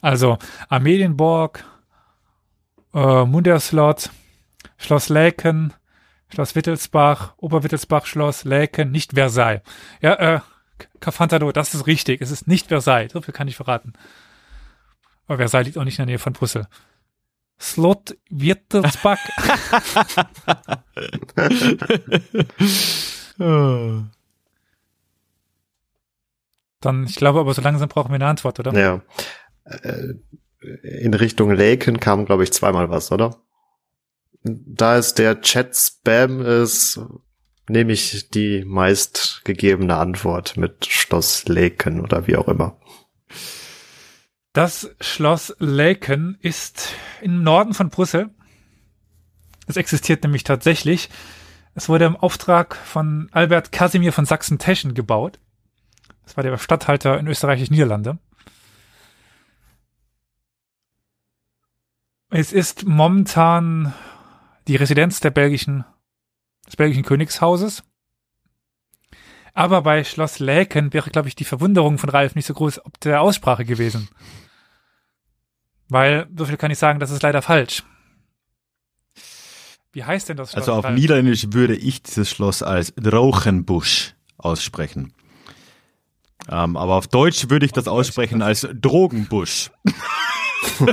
C: Also Amelienborg, äh, Munderslot, Schloss Laeken, Schloss Wittelsbach, Oberwittelsbach-Schloss, Laeken, nicht Versailles. Ja, äh, Kafantado, das ist richtig. Es ist nicht Versailles. So viel kann ich verraten. Aber Versailles liegt auch nicht in der Nähe von Brüssel. Slot Wittelsbach. Dann, ich glaube aber so langsam brauchen wir eine Antwort, oder?
D: Ja. Äh, In Richtung Laken kam, glaube ich, zweimal was, oder? Da es der Chat-Spam ist, nehme ich die meistgegebene Antwort mit Schloss Laken oder wie auch immer.
C: Das Schloss Laeken ist im Norden von Brüssel. Es existiert nämlich tatsächlich. Es wurde im Auftrag von Albert Casimir von Sachsen-Teschen gebaut. Das war der Statthalter in Österreichisch-Niederlande. Es ist momentan die Residenz der belgischen, des belgischen Königshauses. Aber bei Schloss Laeken wäre, glaube ich, die Verwunderung von Ralf nicht so groß ob der Aussprache gewesen. Weil, so viel kann ich sagen, das ist leider falsch. Wie heißt denn das Schloss?
A: Also auf
C: Ralf?
A: Niederländisch würde ich dieses Schloss als Drauchenbusch aussprechen. Ähm, aber auf Deutsch würde ich das aussprechen als Drogenbusch.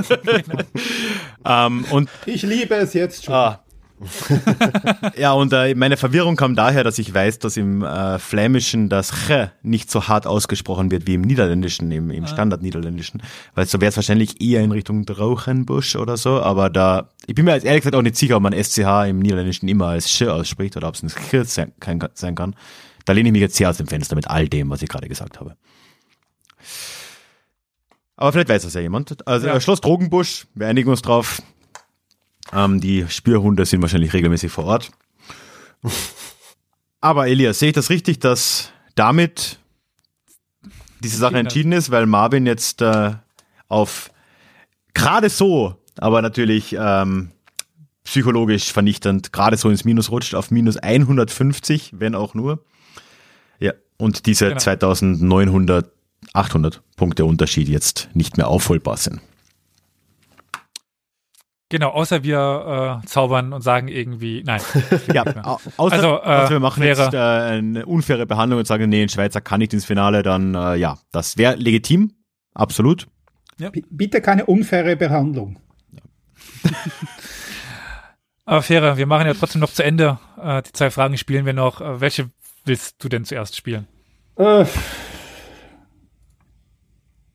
A: ähm, und
B: Ich liebe es jetzt schon.
A: Ah. ja, und äh, meine Verwirrung kam daher, dass ich weiß, dass im äh, Flämischen das Ch nicht so hart ausgesprochen wird wie im Niederländischen, im, im Standard-Niederländischen. Weil so wäre es wahrscheinlich eher in Richtung Drauchenbusch oder so, aber da, ich bin mir jetzt ehrlich gesagt auch nicht sicher, ob man SCH im Niederländischen immer als Sch ausspricht oder ob es ein Ch sein, kann- sein kann. Da lehne ich mich jetzt sehr aus dem Fenster mit all dem, was ich gerade gesagt habe. Aber vielleicht weiß das ja jemand. Also
C: Ja.
A: Schloss Drogenbusch, wir einigen uns drauf. Ähm, die Spürhunde sind wahrscheinlich regelmäßig vor Ort. Aber Elias, sehe ich das richtig, dass damit diese Sache entschieden ist, weil Marvin jetzt äh, auf gerade so, aber natürlich ähm, psychologisch vernichtend, gerade so ins Minus rutscht, auf minus 150, wenn auch nur. Ja, und diese
C: Genau.
A: 2900, 800 Punkte Unterschied jetzt nicht mehr aufholbar sind.
C: Genau, außer wir äh, zaubern und sagen irgendwie, nein.
A: Ja, au- außer,
C: Also, äh,
A: außer wir machen
C: wäre-
A: jetzt äh, eine unfaire Behandlung und sagen, nee, ein Schweizer kann nicht ins Finale, dann äh, ja, das wäre legitim, absolut.
B: B- Bitte keine unfaire Behandlung.
C: Aber Fähre, wir machen ja trotzdem noch zu Ende. Äh, die zwei Fragen spielen wir noch. Äh, welche willst du denn zuerst spielen?
B: Äh,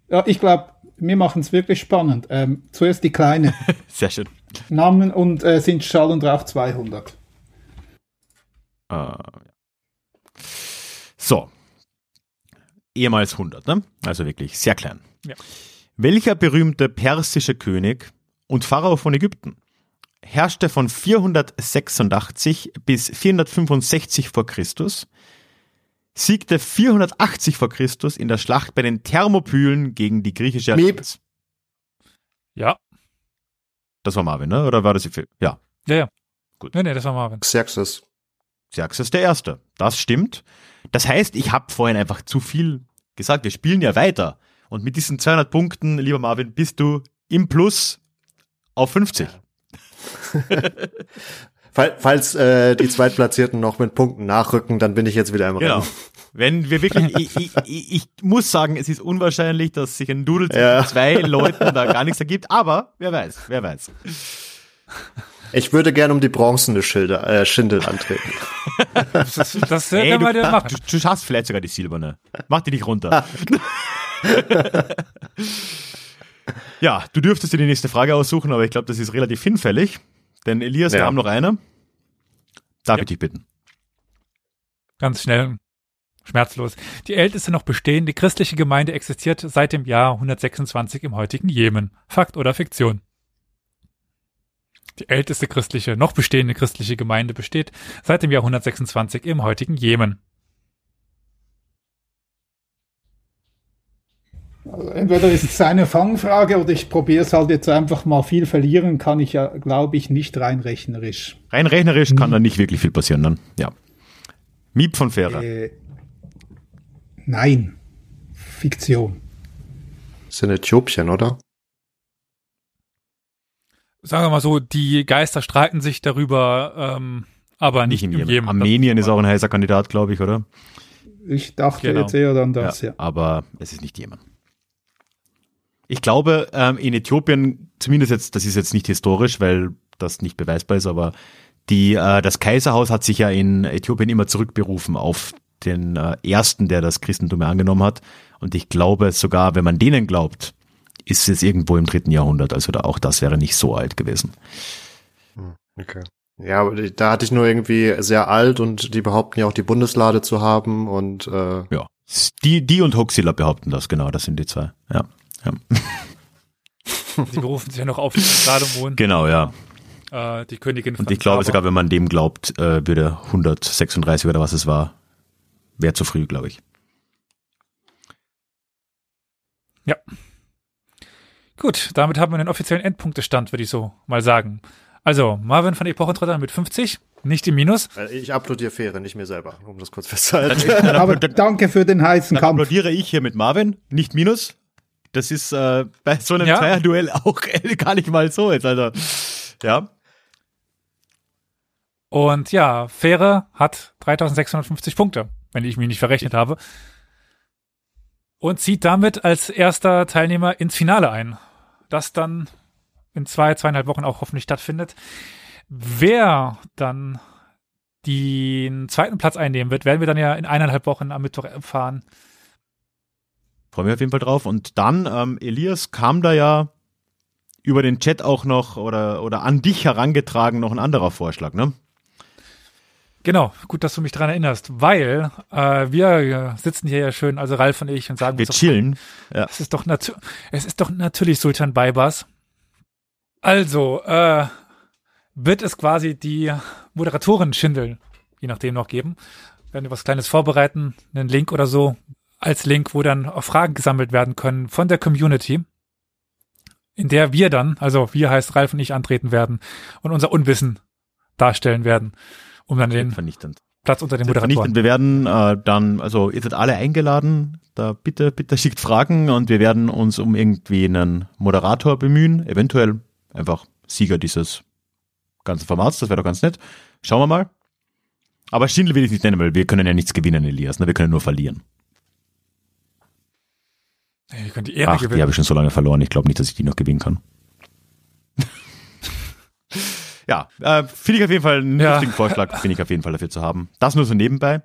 B: ja, ich glaube, wir machen es wirklich spannend. Ähm, zuerst die kleine.
A: Sehr schön.
B: Namen und äh, sind Schall und Rauch 200.
A: Äh, ja. so. Ehemals 100, ne? Also wirklich sehr klein.
C: Ja.
A: Welcher berühmte persische König und Pharao von Ägypten herrschte von 486 bis 465 vor Christus, siegte 480 vor Christus in der Schlacht bei den Thermopylen gegen die griechische. Allianz.
C: Ja.
A: Das war Marvin, ne? Oder war das die Film? Ja.
C: Ja, ja.
A: Gut.
C: Nee, nee, das war Marvin.
D: Xerxes.
A: Xerxes der Erste. Das stimmt. Das heißt, ich habe vorhin einfach zu viel gesagt. Wir spielen ja weiter. Und mit diesen 200 Punkten, lieber Marvin, bist du im Plus auf 50.
D: Fall, falls äh, die Zweitplatzierten noch mit Punkten nachrücken, dann bin ich jetzt wieder im
A: Genau.
D: Rennen.
A: Wenn wir wirklich, ich, ich, ich, ich muss sagen, es ist unwahrscheinlich, dass sich ein Doodle zwischen
D: Ja.
A: zwei Leuten da gar nichts ergibt, aber wer weiß, wer weiß.
D: Ich würde gerne um die bronzene Schilde, äh, Schindel antreten.
C: Das, das äh,
A: Ey,
C: können
A: du,
C: wir dir machen.
A: du, du schaffst vielleicht sogar die silberne. Mach die nicht runter. ja, du dürftest dir die nächste Frage aussuchen, aber ich glaube, das ist relativ hinfällig. Denn Elias, wir
D: Ja.
A: haben noch eine. Darf
C: Ja.
A: ich dich bitten?
C: Ganz schnell. Schmerzlos. Die älteste noch bestehende christliche Gemeinde existiert seit dem Jahr 126 im heutigen Jemen. Fakt oder Fiktion? Die älteste christliche, noch bestehende christliche Gemeinde besteht seit dem Jahr 126 im heutigen Jemen.
B: Also entweder ist es eine Fangfrage oder ich probiere es halt jetzt einfach mal. Viel verlieren kann ich ja, glaube ich, nicht rein rechnerisch.
A: Rein rechnerisch kann da nicht wirklich viel passieren dann. Ja. Miep von Fähre.
B: Äh, nein. Fiktion.
D: Das ist in Äthiopien, oder?
C: Sagen wir mal so, die Geister streiten sich darüber, ähm, aber nicht,
A: Nicht Jemen.
C: Jemen.
A: Armenien ist auch ein heißer Kandidat, glaube ich, oder?
B: Ich dachte
C: Genau.
B: jetzt eher dann das, ja.
A: Aber es ist nicht Jemen. Ich glaube, ähm, in Äthiopien, zumindest jetzt, das ist jetzt nicht historisch, weil das nicht beweisbar ist, aber die, äh, das Kaiserhaus hat sich ja in Äthiopien immer zurückberufen auf den äh, ersten, der das Christentum angenommen hat. Und ich glaube sogar, wenn man denen glaubt, ist es irgendwo im dritten Jahrhundert. Also da, auch das wäre nicht so alt gewesen.
D: Okay. Ja, aber da hatte ich nur irgendwie sehr alt und die behaupten ja auch die Bundeslade zu haben und äh,
A: Ja. Die, die und Hoaxilla behaupten das, genau, das sind die zwei. Ja. Ja.
C: Sie berufen sich ja noch auf Salomon,
A: Genau, ja.
C: äh, die Königin von
A: Und ich glaube sogar, wenn man dem glaubt, äh, würde 136 oder was es war, wäre zu früh, glaube ich.
C: Gut, damit haben wir den offiziellen Endpunktestand, würde ich so mal sagen. Also, Marvin von Epochentrotter mit 50, nicht im Minus.
D: äh, ich applaudiere Fähre, nicht mir selber, um das kurz festzuhalten.
B: Aber danke für den heißen
A: Dann
B: Kampf.
A: applaudiere ich hier mit Marvin, nicht Minus. Das ist äh, bei so einem
C: Ja.
A: Zweierduell auch gar nicht mal so jetzt, also. Ja.
C: Und ja, Fähre hat 3650 Punkte, wenn ich mich nicht verrechnet habe. Und zieht damit als erster Teilnehmer ins Finale ein. Das dann in zwei, zweieinhalb Wochen auch hoffentlich stattfindet. Wer dann den zweiten Platz einnehmen wird, werden wir dann ja in eineinhalb Wochen am Mittwoch erfahren.
A: Freue mich auf jeden Fall drauf. Und dann, ähm, Elias, kam da ja über den Chat auch noch oder, oder an dich herangetragen noch ein anderer Vorschlag, ne?
C: Genau, gut, dass du mich dran erinnerst, weil äh, wir äh, sitzen hier ja schön, also Ralf und ich, und sagen
A: Wir
C: uns, doch,
A: chillen. Ja.
C: es ist doch natu es ist doch natürlich Sultan Baybars. Also, äh, wird es quasi die Moderatorin Schindel, je nachdem noch geben. Werden wir was Kleines vorbereiten, einen Link oder so, als Link, wo dann auch Fragen gesammelt werden können von der Community, in der wir dann, also wir heißt Ralf und ich antreten werden und unser Unwissen darstellen werden, um dann den
A: Vernichtend.
C: Platz unter den
A: Vernichtend.
C: Moderatoren.
A: Wir werden äh, dann, also ihr seid alle eingeladen, da bitte, bitte schickt Fragen und wir werden uns um irgendwie einen Moderator bemühen, eventuell einfach Sieger dieses ganzen Formats, das wäre doch ganz nett. Schauen wir mal. Aber Schindel will ich nicht nennen, weil wir können ja nichts gewinnen, Elias, ne? wir können nur verlieren.
C: Ihr könnt die Ehre
A: Ach, die
C: gewinnen.
A: habe ich schon so lange verloren, ich glaube nicht, dass ich die noch gewinnen kann. ja, äh, finde ich auf jeden Fall einen
C: Ja.
A: lustigen Vorschlag, bin ich auf jeden Fall dafür zu haben. Das nur so nebenbei,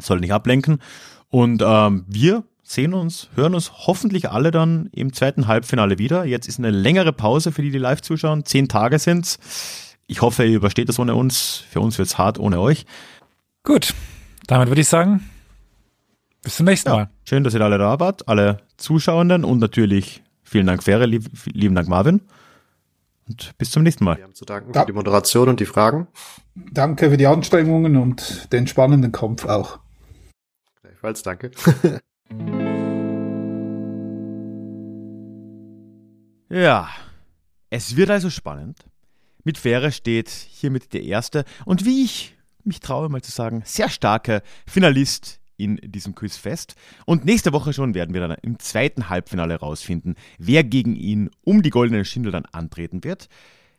A: soll nicht ablenken. Und ähm, wir sehen uns, hören uns hoffentlich alle dann im zweiten Halbfinale wieder. Jetzt ist eine längere Pause für die, die live zuschauen. Zehn Tage sind's. Ich hoffe, ihr übersteht das ohne uns. Für uns wird's hart ohne euch.
C: Gut, damit würde ich sagen, bis zum nächsten
A: Ja,
C: Mal.
A: schön, dass ihr alle da wart, alle Zuschauenden und natürlich vielen Dank, Fähre, lieb, lieben Dank, Marvin. Und bis zum nächsten Mal.
D: Wir haben zu danken
B: Da-
D: für die Moderation und die Fragen.
B: Danke für die Anstrengungen und den spannenden Kampf auch.
D: Gleichfalls danke.
A: Ja, es wird also spannend. Mit Fähre steht hiermit der erste und wie ich mich traue mal zu sagen, sehr starke Finalist in diesem Quiz fest. Und nächste Woche schon werden wir dann im zweiten Halbfinale rausfinden, wer gegen ihn um die goldene Schindel dann antreten wird.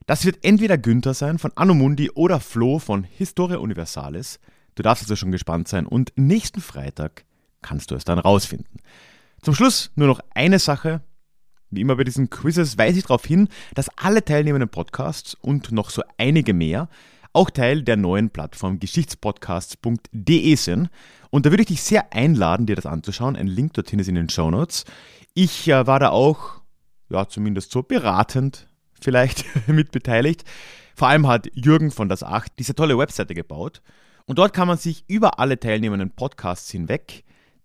A: Das wird entweder Günther sein von Anomundi oder Flo von Historia Universalis. Du darfst also schon gespannt sein und nächsten Freitag kannst du es dann rausfinden. Zum Schluss nur noch eine Sache, wie immer bei diesen Quizzes weise ich darauf hin, dass alle teilnehmenden Podcasts und noch so einige mehr auch Teil der neuen Plattform geschichtspodcasts.de sind. Und da würde ich dich sehr einladen, dir das anzuschauen. Ein Link dorthin ist in den Show Notes. Ich äh, war da auch, ja, zumindest so beratend vielleicht mit beteiligt. Vor allem hat Jürgen von das Acht diese tolle Webseite gebaut. Und dort kann man sich über alle teilnehmenden Podcasts hinweg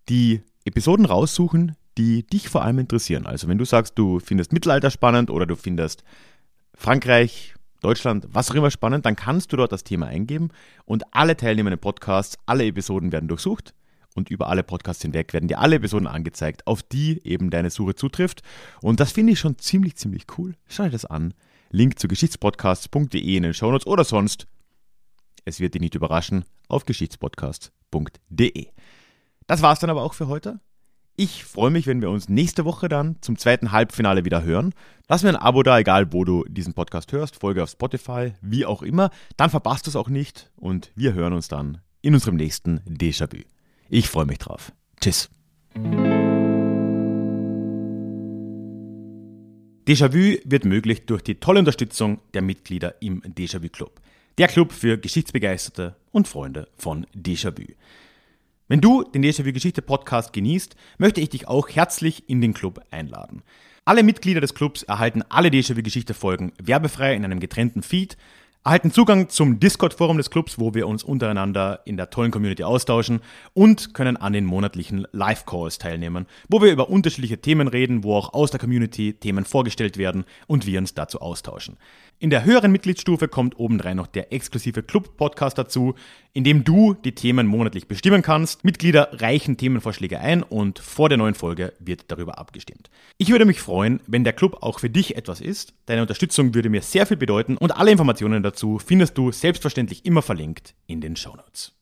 A: die Episoden raussuchen, die dich vor allem interessieren. Also wenn du sagst, du findest Mittelalter spannend oder du findest Frankreich, Deutschland, was auch immer spannend, dann kannst du dort das Thema eingeben und alle teilnehmenden Podcasts, alle Episoden werden durchsucht und über alle Podcasts hinweg werden dir alle Episoden angezeigt, auf die eben deine Suche zutrifft. Und das finde ich schon ziemlich, ziemlich cool. Schau dir das an. Link zu geschichtspodcasts.de in den Shownotes oder sonst. Es wird dich nicht überraschen auf geschichtspodcasts.de. Das war's dann aber auch für heute. Ich freue mich, wenn wir uns nächste Woche dann zum zweiten Halbfinale wieder hören. Lass mir ein Abo da, egal wo du diesen Podcast hörst, Folge auf Spotify, wie auch immer. Dann verpasst du es auch nicht und wir hören uns dann in unserem nächsten Déjà-vu. Ich freue mich drauf. Tschüss. Déjà-vu wird möglich durch die tolle Unterstützung der Mitglieder im Déjà-vu Club. Der Club für Geschichtsbegeisterte und Freunde von Déjà-vu. Wenn du den Déjà-vu Geschichte Podcast genießt, möchte ich dich auch herzlich in den Club einladen. Alle Mitglieder des Clubs erhalten alle Déjà-vu Geschichte Folgen werbefrei in einem getrennten Feed, erhalten Zugang zum Discord-Forum des Clubs, wo wir uns untereinander in der tollen Community austauschen und können an den monatlichen Live-Calls teilnehmen, wo wir über unterschiedliche Themen reden, wo auch aus der Community Themen vorgestellt werden und wir uns dazu austauschen. In der höheren Mitgliedsstufe kommt obendrein noch der exklusive Club-Podcast dazu, in dem du die Themen monatlich bestimmen kannst. Mitglieder reichen Themenvorschläge ein und vor der neuen Folge wird darüber abgestimmt. Ich würde mich freuen, wenn der Club auch für dich etwas ist. Deine Unterstützung würde mir sehr viel bedeuten und alle Informationen dazu findest du selbstverständlich immer verlinkt in den Show Notes.